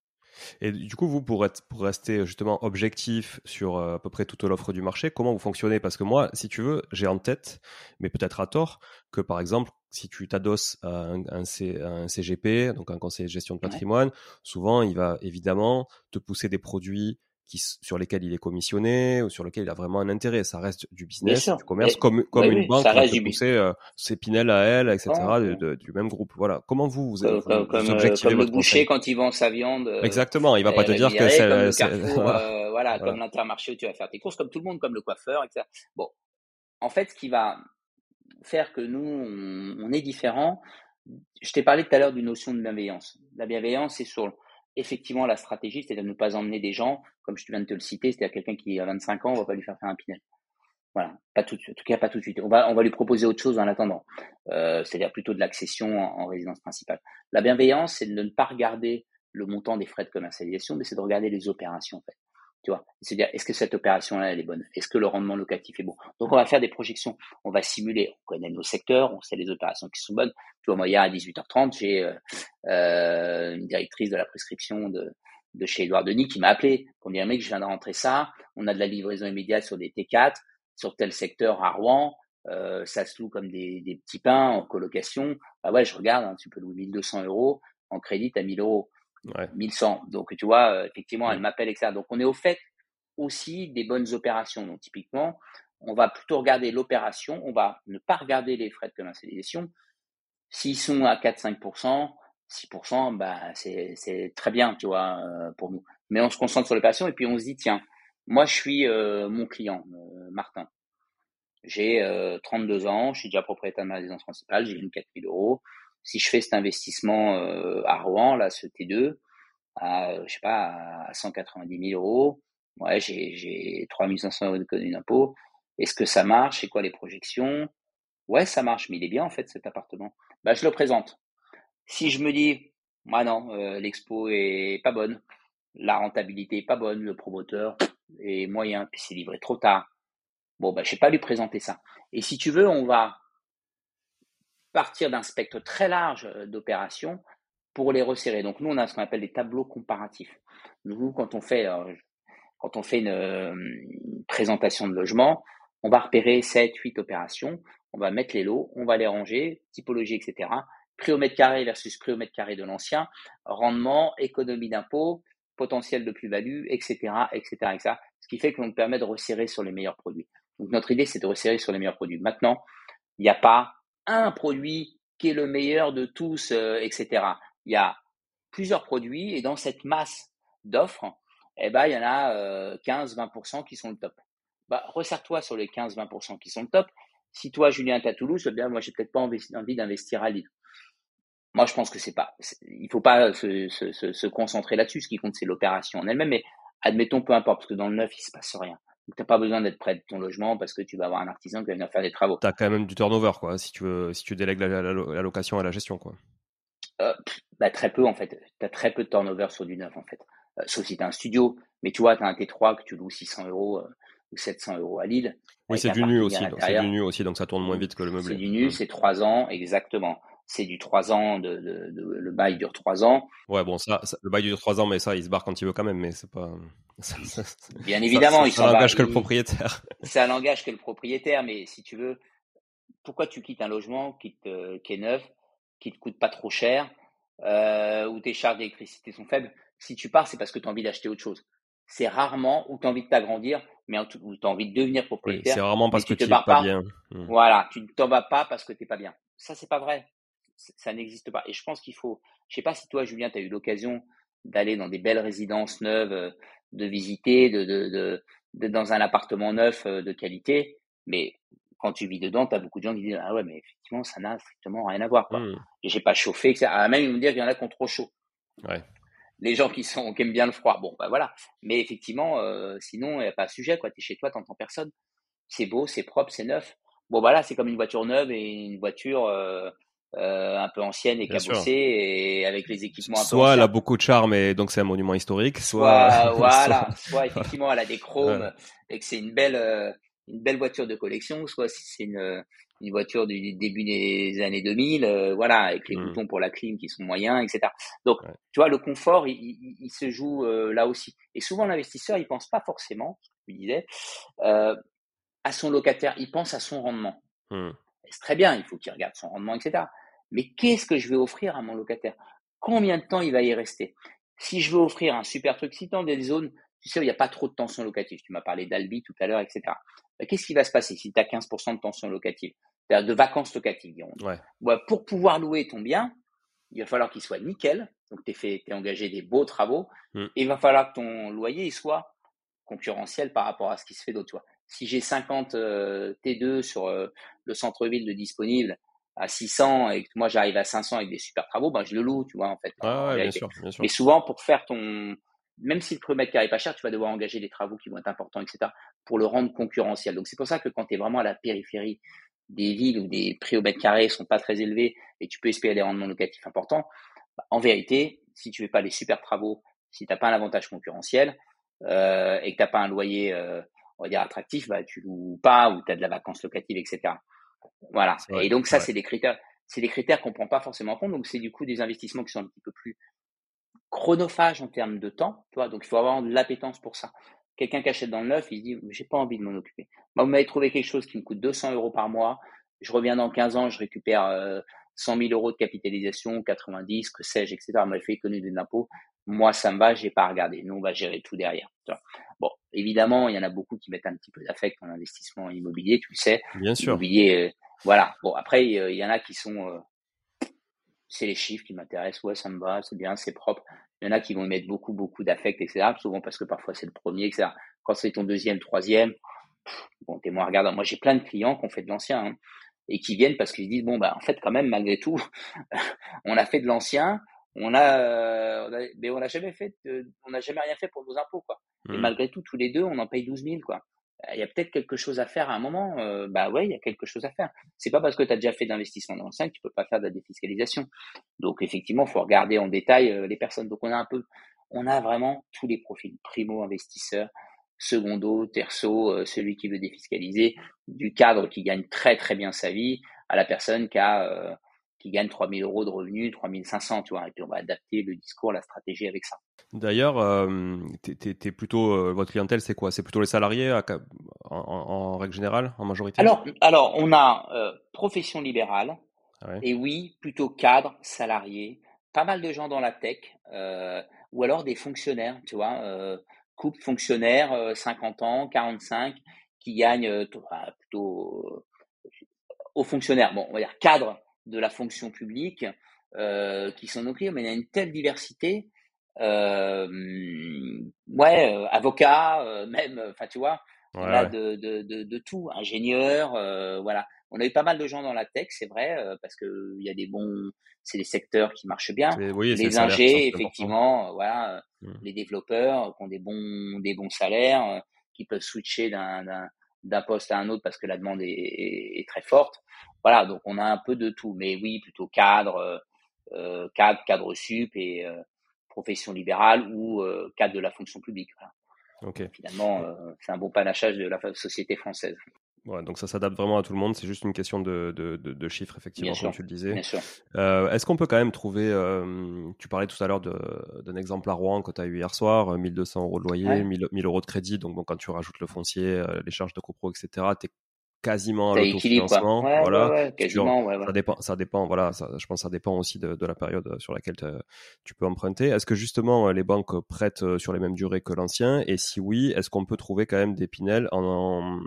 Et du coup, vous, pour, être, pour rester justement objectif sur euh, à peu près toute l'offre du marché, comment vous fonctionnez? Parce que moi, si tu veux, j'ai en tête, mais peut-être à tort, que par exemple, si tu t'adosses à un, un, CGP, donc un conseil de gestion de patrimoine, souvent, il va évidemment te pousser des produits sur lesquels il est commissionné ou sur lesquels il a vraiment un intérêt. Ça reste du business, du commerce, comme, comme une banque qui pousser euh, ses Pinel à elle, etc. du même groupe. Voilà. Comment vous vous, comme, vous, comme, comme le boucher quand il vend sa viande. Euh, Exactement. Il va pas te dire que c'est euh, voilà, comme l'intermarché où tu vas faire tes courses, comme tout le monde, comme le coiffeur, etc. Bon, en fait, ce qui va faire que nous on, on est différent. Je t'ai parlé tout à l'heure d'une notion de bienveillance. La bienveillance, c'est sur effectivement la stratégie, c'est de ne pas emmener des gens, comme je viens de te le citer, c'est-à-dire quelqu'un qui a 25 ans, on va pas lui faire faire un Pinel. Voilà, pas tout. En tout cas, pas tout de suite. On va, lui proposer autre chose en attendant. Euh, c'est-à-dire plutôt de l'accession en, résidence principale. La bienveillance, c'est de ne pas regarder le montant des frais de commercialisation, mais c'est de regarder les opérations en. Tu vois, c'est dire est-ce que cette opération-là elle est bonne? Est-ce que le rendement locatif est bon? Donc on va faire des projections, on va simuler, on connaît nos secteurs, on sait les opérations qui sont bonnes. Tu vois, moi à 18h30, j'ai euh, euh, une directrice de la prescription de, chez Edouard Denis qui m'a appelé pour me dire mec, je viens de rentrer ça, on a de la livraison immédiate sur des T4, sur tel secteur à Rouen, euh, ça se loue comme des, des petits pains en colocation. Bah ouais, je regarde, hein, tu peux louer 1200 euros en crédit à 1000 euros ouais. 1100. Donc, tu vois, euh, effectivement, elle m'appelle, etc. Donc, on est au fait aussi des bonnes opérations. Donc, typiquement, on va plutôt regarder l'opération, on va ne pas regarder les frais de commercialisation. S'ils sont à 4-5%, 6%, bah, c'est très bien, tu vois, euh, pour nous. Mais on se concentre sur l'opération et puis on se dit, tiens, moi, je suis euh, mon client, Martin. J'ai 32 ans, je suis déjà propriétaire de ma résidence principale, j'ai une 4000 euros si je fais cet investissement euh, à Rouen, là, ce T2, à, je sais pas, à 190 000 euros, ouais, j'ai 3500 euros de d'économie d'impôt. Est-ce que ça marche? C'est quoi les projections? Ouais, ça marche, mais il est bien en fait cet appartement. Bah, je le présente. Si je me dis, non, euh, l'expo est pas bonne, la rentabilité est pas bonne, le promoteur est moyen, puis c'est livré trop tard. Bon, bah, je vais pas lui présenter ça. Et si tu veux, on va partir d'un spectre très large euh, d'opérations pour les resserrer. Donc nous, on a ce qu'on appelle des tableaux comparatifs. Nous, quand on fait, euh, quand on fait euh, une, présentation de logement, on va repérer 7, 8 opérations, on va mettre les lots, on va les ranger, typologie, etc. Prix au mètre carré versus prix au mètre carré de l'ancien, rendement, économie d'impôt, potentiel de plus-value, etc., etc., etc. Ce qui fait qu'on nous permet de resserrer sur les meilleurs produits. Donc notre idée, c'est de resserrer sur les meilleurs produits. Maintenant, il n'y a pas un produit qui est le meilleur de tous, euh, etc. Il y a plusieurs produits et dans cette masse d'offres, eh ben, il y en a 15-20% euh, qui sont le top. Bah, resserre-toi sur les 15-20% qui sont le top. Si toi, Julien, tu à Toulouse, eh bien, moi, j'ai peut-être pas envie, d'investir à Lille. Moi, je pense que c'est pas, il faut pas se, se, se concentrer là-dessus. Ce qui compte, c'est l'opération en elle-même. Mais admettons, peu importe, parce que dans le neuf, il se passe rien. Tu n'as pas besoin d'être près de ton logement parce que tu vas avoir un artisan qui va venir faire des travaux. Tu as quand même du turnover, quoi, si tu, veux, si tu délègues la, location à la gestion. Quoi. Euh, bah, très peu, en fait. Tu as très peu de turnover sur du neuf, en fait. Euh, sauf si tu as un studio. Mais tu vois, tu as un T3 que tu loues 600 euros euh, ou 700 euros à Lille. Oui, c'est du nu aussi. C'est du nu aussi, donc ça tourne moins vite que le meublé. C'est du nu, mmh. c'est 3 ans, exactement c'est du 3 ans, de, le bail dure 3 ans. Ouais, bon, ça, le bail dure 3 ans, mais ça, il se barre quand il veut quand même, mais c'est pas. Bien évidemment, ça, ça, n'engage que le propriétaire. Ça n'engage que le propriétaire, mais si tu veux, pourquoi tu quittes un logement qui, te, qui est neuf, qui te coûte pas trop cher, euh, où tes charges d'électricité sont faibles? Si tu pars, c'est parce que tu as envie d'acheter autre chose. C'est rarement où tu as envie de t'agrandir, mais où tu as envie de devenir propriétaire. c'est rarement parce que tu n'es pas, bien. Hmm. Voilà, tu ne t'en vas pas parce que tu n'es pas bien. Ça, c'est pas vrai ça n'existe pas. Et je pense qu'il faut, je sais pas si toi, Julien, tu as eu l'occasion d'aller dans des belles résidences neuves, euh, de visiter, de, de, de, dans un appartement neuf euh, de qualité, mais quand tu vis dedans, tu as beaucoup de gens qui disent Ah ouais, mais effectivement, ça n'a strictement rien à voir. Quoi. Mmh. J'ai pas chauffé, etc. Ah, même ils me dire qu'il y en a qui ont trop chaud. Ouais. les gens qui sont qui aiment bien le froid. Bon, bah voilà. Mais effectivement, sinon, il n'y a pas de sujet. Quoi. Tu es chez toi, tu n'entends personne. C'est beau, c'est propre, c'est neuf. Bon, voilà, c'est comme une voiture neuve et une voiture euh, un peu ancienne et cabossée et avec les équipements. soit elle a beaucoup de charme et donc c'est un monument historique, soit, voilà, soit... effectivement elle a des chromes et que c'est une belle euh, une belle voiture de collection, soit c'est une une voiture du début des années 2000, euh, voilà, avec les mmh. boutons pour la clim qui sont moyens, etc. Donc, tu vois, le confort, il, il, se joue là aussi. Et souvent, l'investisseur, il pense pas forcément, je disais, euh, à son locataire, il pense à son rendement. Mmh. C'est très bien, il faut qu'il regarde son rendement, etc mais qu'est-ce que je vais offrir à mon locataire? Combien de temps il va y rester? Si je veux offrir un super truc, si dans des zones, tu sais, où il n'y a pas trop de tension locative, tu m'as parlé d'Albi tout à l'heure, etc. Bah, qu'est-ce qui va se passer si tu as 15% de tension locative, de vacances locatives, dirons ouais. Bah, pour pouvoir louer ton bien, il va falloir qu'il soit nickel, donc tu es, engagé des beaux travaux, mmh. et il va falloir que ton loyer soit concurrentiel par rapport à ce qui se fait d'autre. Si j'ai 50 euh, T2 sur euh, le centre-ville de disponible à 600 et que moi j'arrive à 500 avec des super travaux, ben je le loue, tu vois, en fait. Ah bien sûr, Mais souvent, pour faire ton, même si le prix au mètre carré est pas cher, tu vas devoir engager des travaux qui vont être importants, etc., pour le rendre concurrentiel. Donc c'est pour ça que quand tu es vraiment à la périphérie des villes où des prix au mètre carré sont pas très élevés et tu peux espérer des rendements locatifs importants, bah, en vérité, si tu fais pas les super travaux, si tu n'as pas un avantage concurrentiel euh, et que tu n'as pas un loyer, euh, on va dire, attractif, bah, tu loues pas ou tu as de la vacance locative, etc. Voilà. et donc ça, c'est des critères, c'est des critères qu'on prend pas forcément en compte. Donc c'est du coup des investissements qui sont un petit peu plus chronophages en termes de temps. Tu vois donc il faut avoir de l'appétence pour ça. Quelqu'un qui achète dans le neuf, il se dit j'ai pas envie de m'en occuper. Moi, vous m'avez trouvé quelque chose qui me coûte 200 euros par mois. Je reviens dans 15 ans, je récupère 100 euh, 000 euros de capitalisation, 90, que sais-je, etc. On m'a fait économiser des impôts. Moi, ça me va, j'ai pas à regarder. Nous, on va gérer tout derrière. Bon, évidemment, il y en a beaucoup qui mettent un petit peu d'affect en investissement immobilier, tu le sais. Bien sûr. Immobilier, euh, voilà. Bon, après, il y en a qui sont, euh, c'est les chiffres qui m'intéressent. Ouais, ça me va, c'est bien, c'est propre. Il y en a qui vont y mettre beaucoup, beaucoup d'affect, etc. Souvent parce que parfois c'est le premier, etc. Quand c'est ton deuxième, troisième, bon, t'es moins regardant. Moi, j'ai plein de clients qui ont fait de l'ancien hein, et qui viennent parce qu'ils disent bon, bah, en fait, quand même, malgré tout, on a fait de l'ancien on a, euh, mais on n'a jamais fait, on n'a jamais rien fait pour nos impôts, quoi. Et mmh. malgré tout, tous les deux, on en paye 12 000, quoi. Il y a peut-être quelque chose à faire à un moment. Euh, bah ouais, il y a quelque chose à faire. C'est pas parce que tu as déjà fait d'investissement dans l'ancien que tu peux pas faire de la défiscalisation. Donc effectivement, il faut regarder en détail euh, les personnes. Donc on a un peu, on a vraiment tous les profils primo investisseur, secondo, terceau, celui qui veut défiscaliser, du cadre qui gagne très très bien sa vie, à la personne qui a qui gagne 3000 euros de revenus, 3500, tu vois. Et puis on va adapter le discours, la stratégie avec ça. D'ailleurs, euh, t'es, plutôt euh, votre clientèle, c'est quoi? C'est plutôt les salariés en, règle générale, en majorité? Alors, alors on a euh, profession libérale ah et oui, plutôt cadre, salarié, pas mal de gens dans la tech euh, ou alors des fonctionnaires, tu vois, couple fonctionnaire, 50 ans, 45, qui gagnent plutôt aux fonctionnaires. Bon, on va dire cadre de la fonction publique euh, qui sont nos clients, mais il y a une telle diversité. Euh, ouais, euh, avocats, euh, même, enfin tu vois, on a de, de, de, de, tout, ingénieurs, voilà. On a eu pas mal de gens dans la tech, c'est vrai, parce que il y a des bons, c'est des secteurs qui marchent bien. les ingés, effectivement, voilà, mmh. les développeurs qui ont des bons, des bons salaires, qui peuvent switcher d'un d'un poste à un autre parce que la demande est, est, très forte. Voilà, donc on a un peu de tout, mais oui, plutôt cadre, euh, euh cadre, cadre sup et euh, profession libérale ou euh, cadre de la fonction publique. Voilà. Finalement, c'est un bon panachage de la société française. Ouais, donc ça s'adapte vraiment à tout le monde, c'est juste une question de, de, de, chiffres, effectivement, comme tu le disais. Euh, Est-ce qu'on peut quand même trouver, euh, tu parlais tout à l'heure d'un exemple à Rouen que tu as eu hier soir, 1200 euros de loyer, 1000, 1000, euros de crédit, donc bon, quand tu rajoutes le foncier, euh, les charges de copro, etc., tu es quasiment à l'autofinancement. voilà. Ça dépend, ça dépend. Voilà, je pense que ça dépend aussi de, la période sur laquelle tu peux emprunter. Est-ce que justement les banques prêtent euh, sur les mêmes durées que l'ancien? Et si oui, est-ce qu'on peut trouver quand même des Pinel en,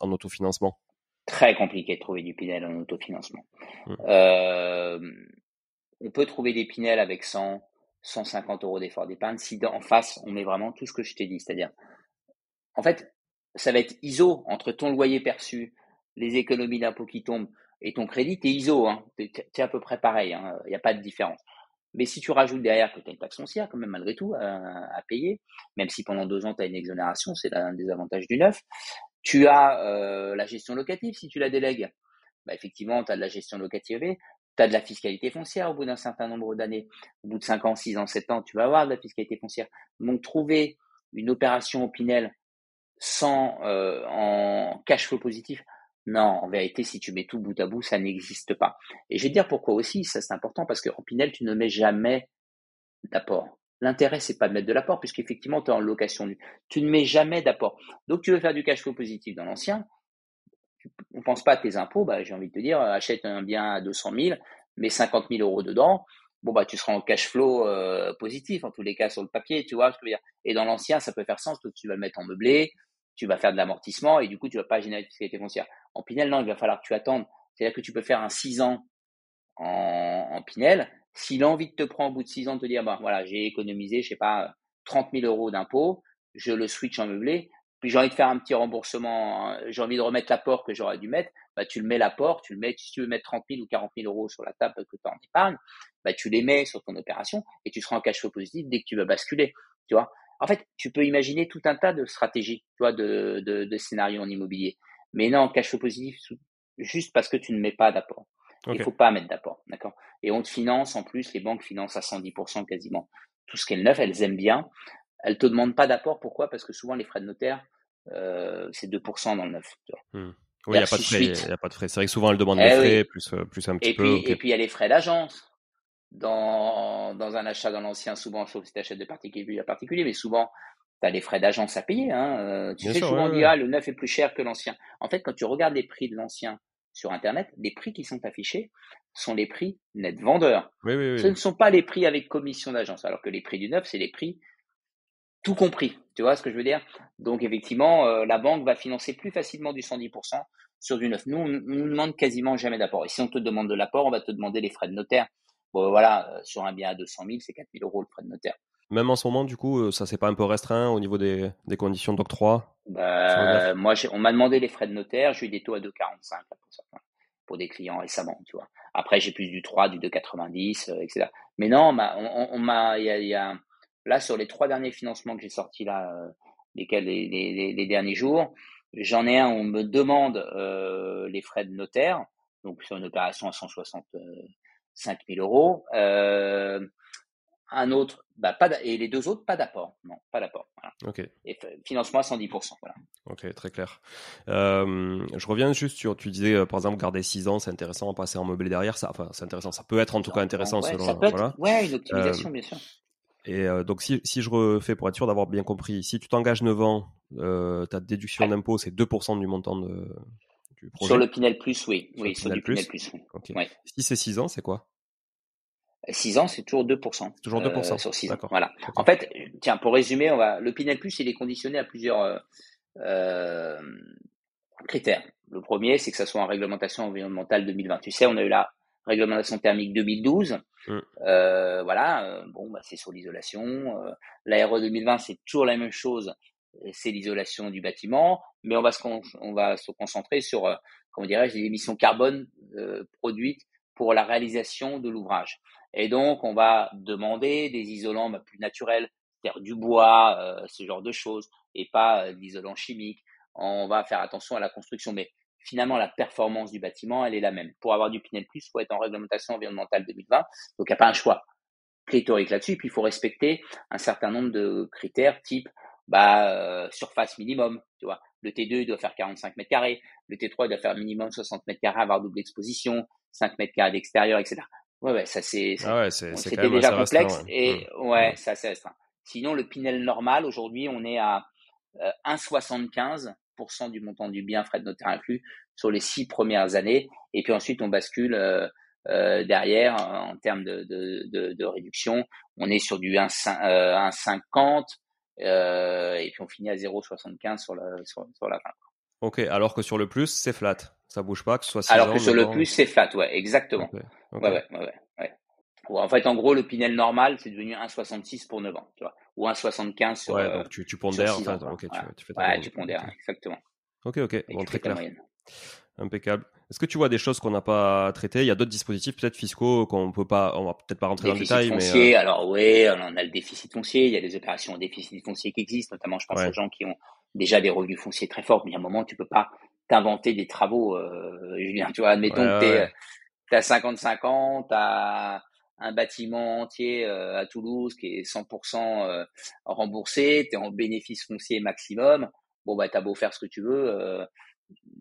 en, autofinancement? Très compliqué de trouver du Pinel en autofinancement. Mmh. Euh, on peut trouver des Pinel avec 100, 150 euros d'effort d'épargne si en face on met vraiment tout ce que je t'ai dit, c'est-à-dire, en fait, ça va être ISO entre ton loyer perçu, les économies d'impôts qui tombent et ton crédit, tu es ISO, hein, tu es, à peu près pareil, il hein, n'y a pas de différence. Mais si tu rajoutes derrière que tu as une taxe foncière, quand même, malgré tout, à, payer, même si pendant deux ans, tu as une exonération, c'est un des avantages du neuf. Tu as euh, la gestion locative, si tu la délègues. Bah, effectivement, tu as de la gestion locative, tu as de la fiscalité foncière au bout d'un certain nombre d'années. Au bout de 5 ans, 6 ans, 7 ans, tu vas avoir de la fiscalité foncière. Donc, trouver une opération au Pinel sans euh, en cash flow positif, non, en vérité, si tu mets tout bout à bout, ça n'existe pas. Et je vais te dire pourquoi aussi, ça c'est important, parce qu'en Pinel, tu ne mets jamais d'apport. L'intérêt, c'est pas de mettre de l'apport, puisqu'effectivement, tu es en location. Tu ne mets jamais d'apport. Donc, tu veux faire du cash flow positif dans l'ancien, on pense pas à tes impôts, bah, j'ai envie de te dire, achète un bien à 200 000, mets 50 000 euros dedans, bon, bah, tu seras en cash flow euh, positif, en tous les cas, sur le papier, tu vois ce que je veux dire. Et dans l'ancien, ça peut faire sens, tu vas le mettre en meublé, tu vas faire de l'amortissement et du coup, tu vas pas générer de fiscalité foncière. En Pinel, non, il va falloir que tu attendes. C'est-à-dire que tu peux faire un 6 ans en, Pinel. S'il a envie de te prendre au bout de 6 ans, de te dire, bah, voilà, j'ai économisé, je sais pas, 30 000 euros d'impôts, je le switch en meublé, puis j'ai envie de faire un petit remboursement, j'ai envie de remettre l'apport que j'aurais dû mettre, bah, tu le mets l'apport, tu le mets, si tu veux mettre 30 000 ou 40 000 euros sur la table que tu as en épargne, bah, tu les mets sur ton opération et tu seras en cash flow positif dès que tu vas basculer, tu vois? En fait, tu peux imaginer tout un tas de stratégies, tu vois, de, de, scénarios en immobilier. Mais non, cash flow positif, juste parce que tu ne mets pas d'apport. Il ne faut pas mettre d'apport, d'accord? Et on te finance, en plus, les banques financent à 110% quasiment tout ce qu'elles neuf, elles aiment bien. Elles te demandent pas d'apport, pourquoi? Parce que souvent, les frais de notaire, euh, c'est 2% dans le neuf. Hmm. Oui, il n'y a, pas de frais. Il a pas de frais. C'est vrai que souvent, elles demandent des eh frais, plus, euh, plus un petit et peu. Puis, Et puis, il y a les frais d'agence dans, dans un achat dans l'ancien, souvent, sauf si tu achètes de particulier à particulier, mais souvent, tu as les frais d'agence à payer. Hein. Euh, tu sais, souvent, on ah, le neuf est plus cher que l'ancien. En fait, quand tu regardes les prix de l'ancien sur Internet, les prix qui sont affichés sont les prix net vendeurs. Oui, oui, Ce ne sont pas les prix avec commission d'agence, alors que les prix du neuf, c'est les prix tout compris. Tu vois ce que je veux dire? Donc, effectivement, euh, la banque va financer plus facilement du 110% sur du neuf. Nous, on ne nous demande quasiment jamais d'apport. Et si on te demande de l'apport, on va te demander les frais de notaire Bon, voilà, euh, sur un bien à 200 000, c'est 4 000 euros le frais de notaire. Même en ce moment, du coup, euh, ça c'est pas un peu restreint au niveau des, des conditions d'octroi bah, Moi, on m'a demandé les frais de notaire, j'ai eu des taux à 2,45 pour pour des clients récemment, tu vois. Après, j'ai plus du 3, du 2,90, euh, etc. Mais non, on, m'a, il y a, là sur les trois derniers financements que j'ai sortis là, lesquels les, les, les, derniers jours, j'en ai un, on me demande les frais de notaire, donc sur une opération à 160 5 000 euros. Euh, un autre, bah, pas et les deux autres, pas d'apport. Non, pas d'apport. Ok. Et financement à 110%. Voilà. Ok, très clair. Euh, je reviens juste sur, tu disais euh, par exemple garder 6 ans, c'est intéressant, passer en meublé derrière, ça, enfin c'est intéressant, ça peut être en tout cas intéressant ouais, selon. Ça peut être, ouais, une optimisation bien sûr. Et donc si, si, je refais pour être sûr d'avoir bien compris, si tu t'engages 9 ans, ta déduction d'impôt c'est 2% du montant de, sur le Pinel Plus, oui. oui, sur du Pinel Plus? Si c'est 6 ans, c'est quoi? 6 ans, c'est toujours 2%. Toujours 2%. Euh, sur 6 ans. Voilà. En fait, tiens, pour résumer, on va, le Pinel Plus, il est conditionné à plusieurs euh, euh, critères. Le premier, c'est que ça soit en réglementation environnementale 2020. Tu sais, on a eu la réglementation thermique 2012. Mmh. voilà, bon, bah, c'est sur l'isolation. Euh, 2020, c'est toujours la même chose c'est l'isolation du bâtiment, mais on va se, concentrer sur, euh, comment dirais-je, les émissions carbone euh, produites pour la réalisation de l'ouvrage. Et donc, on va demander des isolants bah, plus naturels, c'est-à-dire du bois, euh, ce genre de choses, et pas l'isolant chimique. On va faire attention à la construction, mais finalement, la performance du bâtiment, elle est la même. Pour avoir du Pinel Plus, il faut être en réglementation environnementale 2020, donc il n'y a pas un choix pléthorique là-dessus. Puis il faut respecter un certain nombre de critères, type bah, euh, surface minimum, tu vois. Le T2 il doit faire 45 mètres carrés, le T3 il doit faire minimum 60 mètres carrés, avoir double exposition, 5 mètres carrés d'extérieur, etc. Ouais, ouais, ça c'est. Ah ouais, C'était déjà complexe et mmh. ouais, ça c'est restreint. Sinon, le Pinel normal, aujourd'hui, on est à euh, 1,75% du montant du bien frais de notaire inclus sur les six premières années. Et puis ensuite, on bascule euh, euh derrière en termes de, de, de, de, réduction. On est sur du 1,50, euh, et puis on finit à 0,75 sur la, sur, sur la fin. Ok, alors que sur le plus, c'est flat. Ça bouge pas, que ce soit 6 Alors que sur le plus, c'est flat, ouais, exactement. Ouais, ouais, ouais, ouais. En fait, en gros, le Pinel normal, c'est devenu 1,66 pour 9 ans, tu vois. Ou 1,75 sur. Ouais, donc tu, tu pondères, enfin, ok, tu, tu, fais ta Ouais, tu pondères, exactement. Ok, ok, bon, très clair. Impeccable. Est-ce que tu vois des choses qu'on n'a pas traitées? Il y a d'autres dispositifs peut-être fiscaux qu'on peut pas, on va peut-être pas rentrer dans le détail, foncier, mais alors oui, on a le déficit foncier. Il y a des opérations en déficit foncier qui existent, notamment je pense aux gens qui ont déjà des revenus fonciers très forts. Mais a un moment, tu peux pas t'inventer des travaux, euh, Julien. Tu vois, admettons que tu as 55 ans, tu as un bâtiment entier euh, à Toulouse qui est 100% euh, remboursé, tu es en bénéfice foncier maximum. Bon, bah, tu as beau faire ce que tu veux, euh,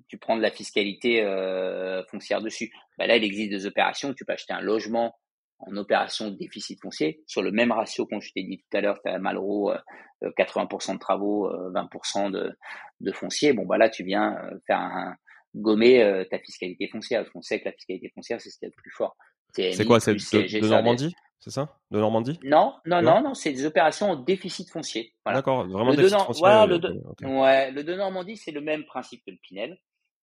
tu prends de la fiscalité foncière dessus. Bah, là, il existe des opérations, tu peux acheter un logement en opération de déficit foncier sur le même ratio qu'on je t'ai dit tout à l'heure, tu as Malraux 80% de travaux, 20% de, de foncier. Bon, bah là, tu viens faire un, gommer ta fiscalité foncière, parce qu'on sait que la fiscalité foncière, c'est ce qui est le plus fort. C'est quoi, c'est de, Normandie? C'est ça? De Normandie? Non, non, non, non, c'est des opérations en déficit foncier. D'accord, vraiment le déficit foncier. Euh, le, de, ouais, le de Normandie, c'est le même principe que le Pinel,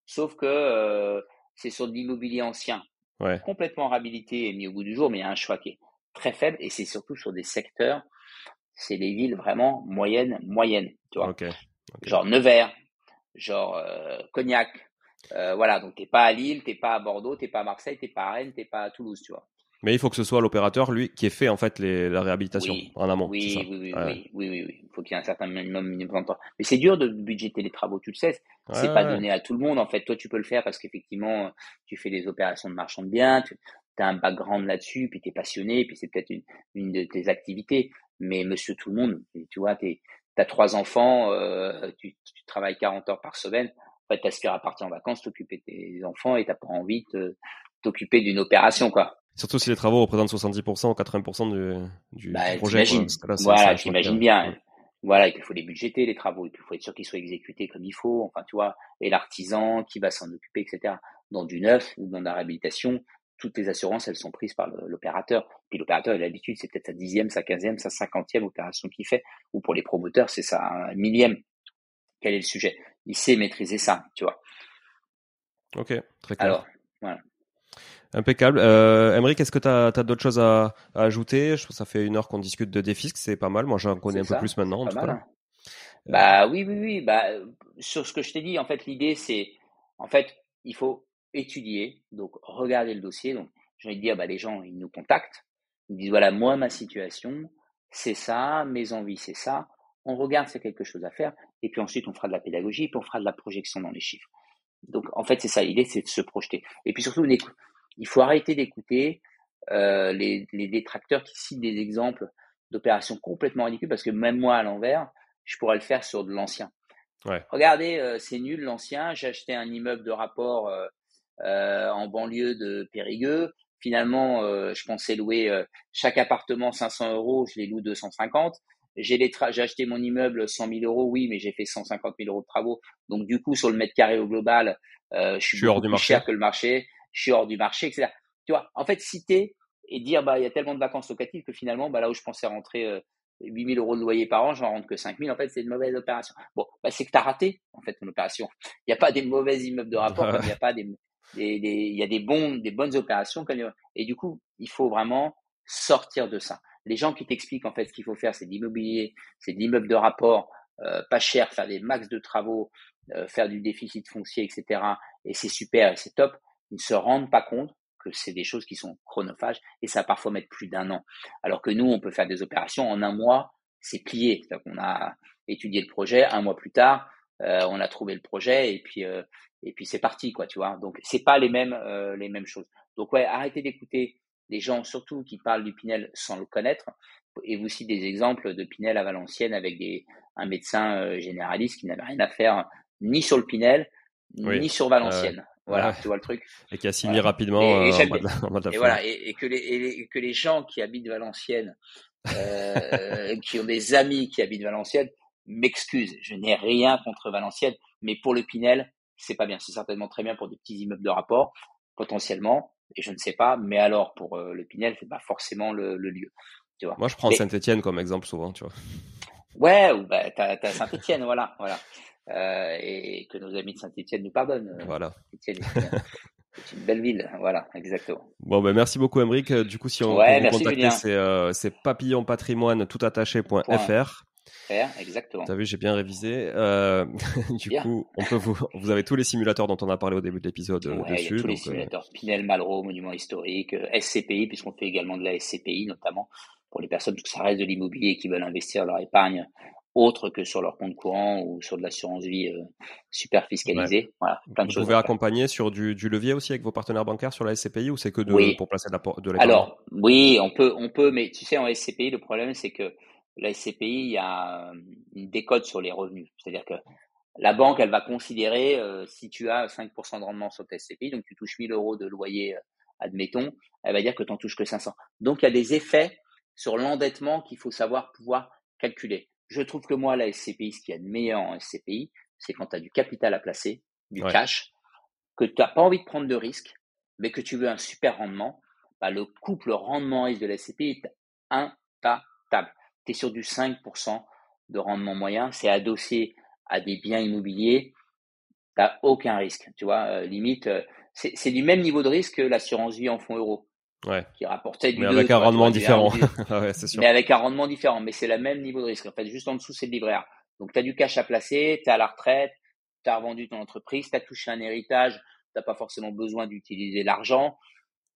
sauf que euh, c'est sur de l'immobilier ancien, complètement réhabilité et mis au bout du jour, mais il y a un choix qui est très faible, et c'est surtout sur des secteurs, c'est des villes vraiment moyennes, moyennes, tu vois. Genre Nevers, genre euh, Cognac, euh, voilà, donc t'es pas à Lille, t'es pas à Bordeaux, t'es pas à Marseille, t'es pas à Rennes, t'es pas à Toulouse, tu vois. Mais il faut que ce soit l'opérateur, lui, qui ait fait en fait les, la réhabilitation en amont. Oui, oui, oui, oui, oui, oui, Il faut qu'il y ait un certain minimum, minimum de temps. Mais c'est dur de budgéter les travaux, tu le sais. C'est pas donné à tout le monde. En fait, toi, tu peux le faire parce qu'effectivement, tu fais des opérations de marchand de biens, tu as un background là-dessus, puis tu es passionné, puis c'est peut-être une, une de tes activités. Mais monsieur tout le monde, tu vois, tu as trois enfants, euh, tu, tu travailles 40 heures par semaine fait, t'aspires à partir en vacances, t'occuper de tes enfants et t'as pas envie de t'occuper d'une opération, quoi. Surtout si les travaux représentent 70% ou 80% du, du, bah, projet. voilà, j'imagine bien. Voilà, et puis il faut les budgéter, les travaux, il faut être sûr qu'ils soient exécutés comme il faut, enfin, tu vois, et l'artisan qui va s'en occuper, etc. Dans du neuf ou dans la réhabilitation, toutes les assurances, elles sont prises par l'opérateur. Puis l'opérateur, il a l'habitude, c'est peut-être sa dixième, sa quinzième, sa cinquantième opération qu'il fait. Ou pour les promoteurs, c'est sa millième. Quel est le sujet? Il sait maîtriser ça, tu vois. Ok, très clair. Alors, voilà. Impeccable. Euh, est-ce que tu as, d'autres choses à, ajouter? Je trouve que ça fait une heure qu'on discute de défisque, c'est pas mal. Moi, j'en connais un peu plus maintenant. En tout cas. Hein. Bah oui, oui, oui. Bah, sur ce que je t'ai dit, en fait, l'idée, c'est, en fait, il faut étudier, donc regarder le dossier. Donc, j'ai envie de dire, bah, les gens, ils nous contactent, ils disent, voilà, moi, ma situation, c'est ça, mes envies, c'est ça on regarde s'il y a quelque chose à faire, et puis ensuite on fera de la pédagogie, puis on fera de la projection dans les chiffres. Donc en fait c'est ça, l'idée c'est de se projeter. Et puis surtout, il faut arrêter d'écouter euh, les, détracteurs qui citent des exemples d'opérations complètement ridicules, parce que même moi à l'envers, je pourrais le faire sur de l'ancien. Regardez, euh, c'est nul l'ancien, j'ai acheté un immeuble de rapport euh, en banlieue de Périgueux, finalement je pensais louer chaque appartement 500 euros, je les loue 250 j'ai acheté mon immeuble 100 000 euros, oui, mais j'ai fait 150 000 euros de travaux. Donc du coup, sur le mètre carré au global, je suis, hors du plus marché. cher que le marché. Je suis hors du marché, etc. Tu vois, en fait, citer et dire bah il y a tellement de vacances locatives que finalement, bah là où je pensais rentrer euh, 8 000 euros de loyer par an, j'en rentre que 5 000. En fait, c'est une mauvaise opération. Bon, bah, c'est que tu as raté en fait ton opération. Il n'y a pas des mauvais immeubles de rapport, il n'y a pas des, des, des, il y a des bons, des bonnes opérations. Et du coup, il faut vraiment sortir de ça les gens qui t'expliquent en fait ce qu'il faut faire, c'est de l'immobilier, c'est de l'immeuble de rapport, euh, pas cher, faire des max de travaux, euh, faire du déficit foncier, etc. Et c'est super et c'est top. Ils ne se rendent pas compte que c'est des choses qui sont chronophages et ça va parfois mettre plus d'un an. Alors que nous, on peut faire des opérations en un mois, c'est plié. cest qu'on a étudié le projet, un mois plus tard, euh, on a trouvé le projet et puis et puis c'est parti quoi, tu vois. Donc c'est pas les mêmes les mêmes choses. Donc ouais, arrêtez d'écouter des gens surtout qui parlent du Pinel sans le connaître. Et vous aussi des exemples de Pinel à Valenciennes avec des, un médecin euh, généraliste qui n'avait rien à faire ni sur le Pinel, ni sur Valenciennes. Voilà, tu vois le truc. Et qui a signé rapidement et, euh, voilà, et, que les, que les gens qui habitent Valenciennes, euh, qui ont des amis qui habitent Valenciennes, m'excusent. Je n'ai rien contre Valenciennes, mais pour le Pinel, c'est pas bien. C'est certainement très bien pour des petits immeubles de rapport, potentiellement, et je ne sais pas, mais alors pour euh, le Pinel, c'est pas forcément le, lieu. Tu vois. Moi, je prends Saint-Etienne comme exemple souvent, tu vois. Ouais, ou bah, t'as, as, Saint-Etienne, voilà, voilà. Euh, et que nos amis de Saint-Etienne nous pardonnent. Voilà. c'est une belle ville, voilà, exactement. Bon, ben merci beaucoup, Emric. Du coup, si on ouais, vous contacter, c'est, euh, papillonpatrimoine toutattaché.fr. exactement. Tu as vu, j'ai bien révisé. Euh, du coup, on peut vous, vous avez tous les simulateurs dont on a parlé au début de l'épisode euh, dessus. Y a tous les simulateurs. Pinel, Malraux, Monument historique, SCPI, puisqu'on fait également de la SCPI, notamment pour les personnes, parce que ça reste de l'immobilier qui veulent investir leur épargne autre que sur leur compte courant ou sur de l'assurance vie euh, super fiscalisée. Voilà, plein de Vous pouvez accompagner sur du, du, levier aussi avec vos partenaires bancaires sur la SCPI ou c'est que de, pour placer de la de Alors, oui, on peut, on peut, mais tu sais, en SCPI, le problème, c'est que la SCPI, il y a une décode sur les revenus. C'est-à-dire que la banque, elle va considérer euh, si tu as 5% de rendement sur ta SCPI, donc tu touches 1000 euros de loyer, euh, admettons, elle va dire que tu n'en touches que 500. Donc, il y a des effets sur l'endettement qu'il faut savoir pouvoir calculer. Je trouve que moi, la SCPI, ce qu'il y a de meilleur en SCPI, c'est quand tu as du capital à placer, du cash, que tu n'as pas envie de prendre de risques, mais que tu veux un super rendement. Bah, le couple rendement-risque de la SCPI est intable. Tu es sur du 5% de rendement moyen. C'est adossé à des biens immobiliers. Tu n'as aucun risque. Tu vois, euh, limite, euh, c'est du même niveau de risque que l'assurance vie en fonds euros ouais. qui rapportait du mais avec un rendement différent. ouais, sûr. Mais avec un rendement différent, mais c'est le même niveau de risque. En fait, juste en dessous, c'est le livret A. Donc, tu as du cash à placer, tu es à la retraite, tu as revendu ton entreprise, tu as touché un héritage, tu n'as pas forcément besoin d'utiliser l'argent,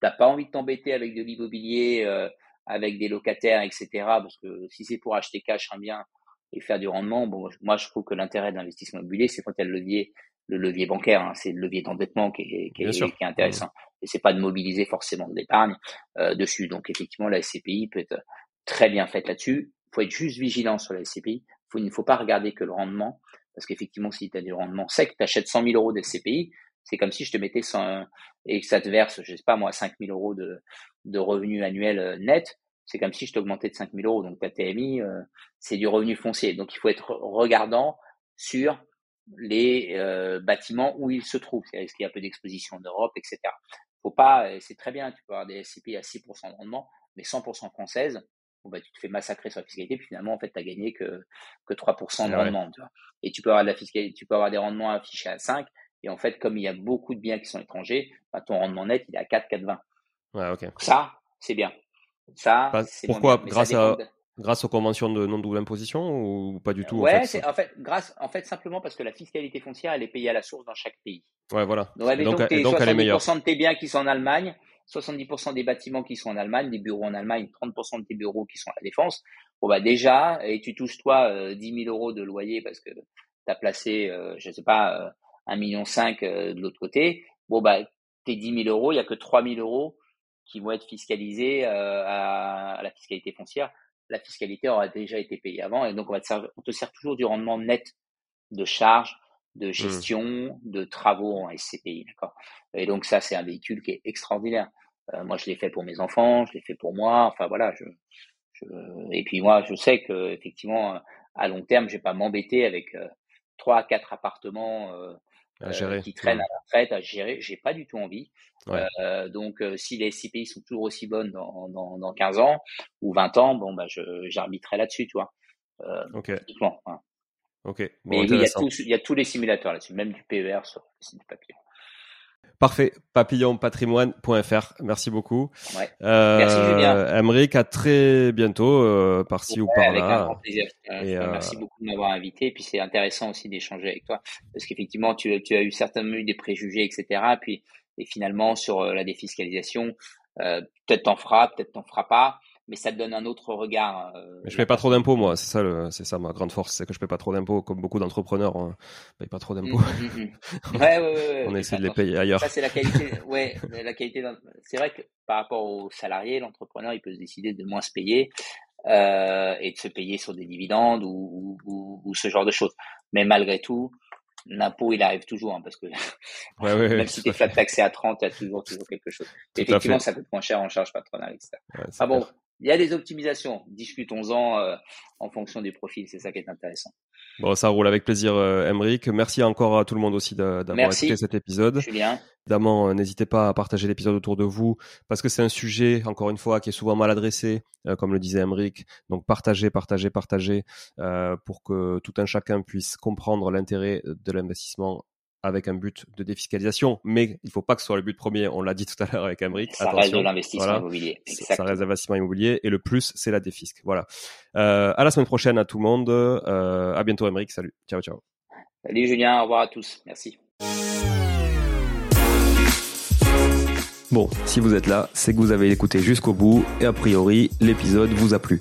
tu n'as pas envie de t'embêter avec de l'immobilier, euh, avec des locataires, etc. Parce que si c'est pour acheter cash un bien et faire du rendement, bon, moi, je trouve que l'intérêt d'investissement immobilier, c'est quand il y a le levier le levier bancaire, hein, c'est le levier d'endettement qui est, qui, est, qui est, intéressant. Et c'est pas de mobiliser forcément de l'épargne euh, dessus. Donc effectivement, la SCPI peut être très bien faite là-dessus. Il faut être juste vigilant sur la SCPI. Faut, il ne faut pas regarder que le rendement, parce qu'effectivement, si tu as du rendement sec, tu achètes 100 000 euros de SCPI, c'est comme si je te mettais 100, et que ça te verse, je sais pas moi, 5 000 euros de, de revenus annuels euh, net. C'est comme si je t'augmentais de 5 000 euros. Donc ta TMI, euh, c'est du revenu foncier. Donc il faut être regardant sur les euh, bâtiments où ils se trouvent. C'est-à-dire qu'il y a un peu d'exposition en Europe, etc. Faut pas, c'est très bien, tu peux avoir des SCP à 6% de rendement, mais 100% française, bon, bah, tu te fais massacrer sur la fiscalité, puis finalement, en fait, tu as gagné que, que 3% de rendement. Tu vois. Et tu peux avoir de la fiscalité, tu peux avoir des rendements affichés à 5, et en fait, comme il y a beaucoup de biens qui sont étrangers, bah, ton rendement net, il est à 4, 4,20. Ouais, ok. Ça, c'est bien. Ça, bah, pourquoi Grâce à Grâce aux conventions de non-double imposition ou pas du tout Ouais, en fait, en fait, grâce, en fait, simplement parce que la fiscalité foncière, elle est payée à la source dans chaque pays. Ouais, voilà. Donc, et donc, et donc 70% de tes biens qui sont en Allemagne, 70% des bâtiments qui sont en Allemagne, des bureaux en Allemagne, 30% de tes bureaux qui sont à la défense. Bon, bah, déjà, et tu touches, toi, euh, 10 000 euros de loyer parce que tu as placé, euh, je sais pas, euh, 1,5 million euh, de l'autre côté. Bon, bah, tes 10 000 euros, il y a que 3 000 euros qui vont être fiscalisés euh, à, à la fiscalité foncière la fiscalité aura déjà été payée avant. Et donc, on, va te, on te sert toujours du rendement net de charges, de mmh. gestion, de travaux en SCPI. D'accord? Et donc, ça, c'est un véhicule qui est extraordinaire. Euh, moi, je l'ai fait pour mes enfants, je l'ai fait pour moi. Enfin, voilà. Je, je... Et puis, moi, je sais que effectivement, à long terme, je vais pas m'embêter avec euh, trois à quatre appartements euh, euh, qui traînent à la retraite à gérer. J'ai pas du tout envie. Euh, donc, euh, si les SCPI sont toujours aussi bonnes dans, dans, dans 15 ans ou 20 ans, bon, bah, j'arbitrerai là-dessus, tu vois. Euh, ok. Ok. Mais oui, il y, a tous, il y a tous les simulateurs là-dessus, même du PER sur le site du papier. Parfait. Papillonpatrimoine.fr. Merci beaucoup. Ouais. Euh, merci Julien. Emric, à très bientôt, euh, par-ci ou par-là. Avec un grand plaisir. Euh, merci beaucoup de m'avoir invité. Et puis c'est intéressant aussi d'échanger avec toi, parce qu'effectivement, tu, tu, as eu certainement eu des préjugés, etc. Puis et finalement sur la défiscalisation, peut-être t'en feras, peut-être t'en feras pas mais ça te donne un autre regard. Euh, mais je fais pas trop d'impôts, moi. C'est ça, c'est ça ma grande force, c'est que je fais pas trop d'impôts, comme beaucoup d'entrepreneurs, on paye pas trop d'impôts. Mmh, mmh, mmh. ouais, ouais, ouais, on essaie de les payer ailleurs. Ça, c'est la qualité. ouais, la qualité. C'est vrai que par rapport aux salariés, l'entrepreneur, il peut se décider de moins se payer euh, et de se payer sur des dividendes ou, ou, ou, ce genre de choses. Mais malgré tout, l'impôt il arrive toujours hein, parce que même si tu es flat taxé à 30 il y a toujours toujours quelque chose effectivement ça coûte moins cher en charge patronale etc ah bon il y a des optimisations. Discutons-en euh, en fonction des profils. C'est ça qui est intéressant. Bon, ça roule avec plaisir, euh, Merci encore à tout le monde aussi d'avoir écouté cet épisode. Julien. Évidemment, euh, n'hésitez pas à partager l'épisode autour de vous parce que c'est un sujet, encore une fois, qui est souvent mal adressé, euh, comme le disait Emric. Donc, partagez, partagez, partagez pour que tout un chacun puisse comprendre l'intérêt de l'investissement avec un but de défiscalisation, mais il faut pas que ce soit le but premier. On l'a dit tout à l'heure avec Amric. Ça reste de l'investissement immobilier. Ça reste l'investissement immobilier et le plus, c'est la défisque. Voilà. Euh, à la semaine prochaine à tout le monde. Euh, à bientôt Amric. Salut. Ciao, ciao. Salut Julien. Au revoir à tous. Merci. Bon, si vous êtes là, c'est que vous avez écouté jusqu'au bout et a priori, l'épisode vous a plu.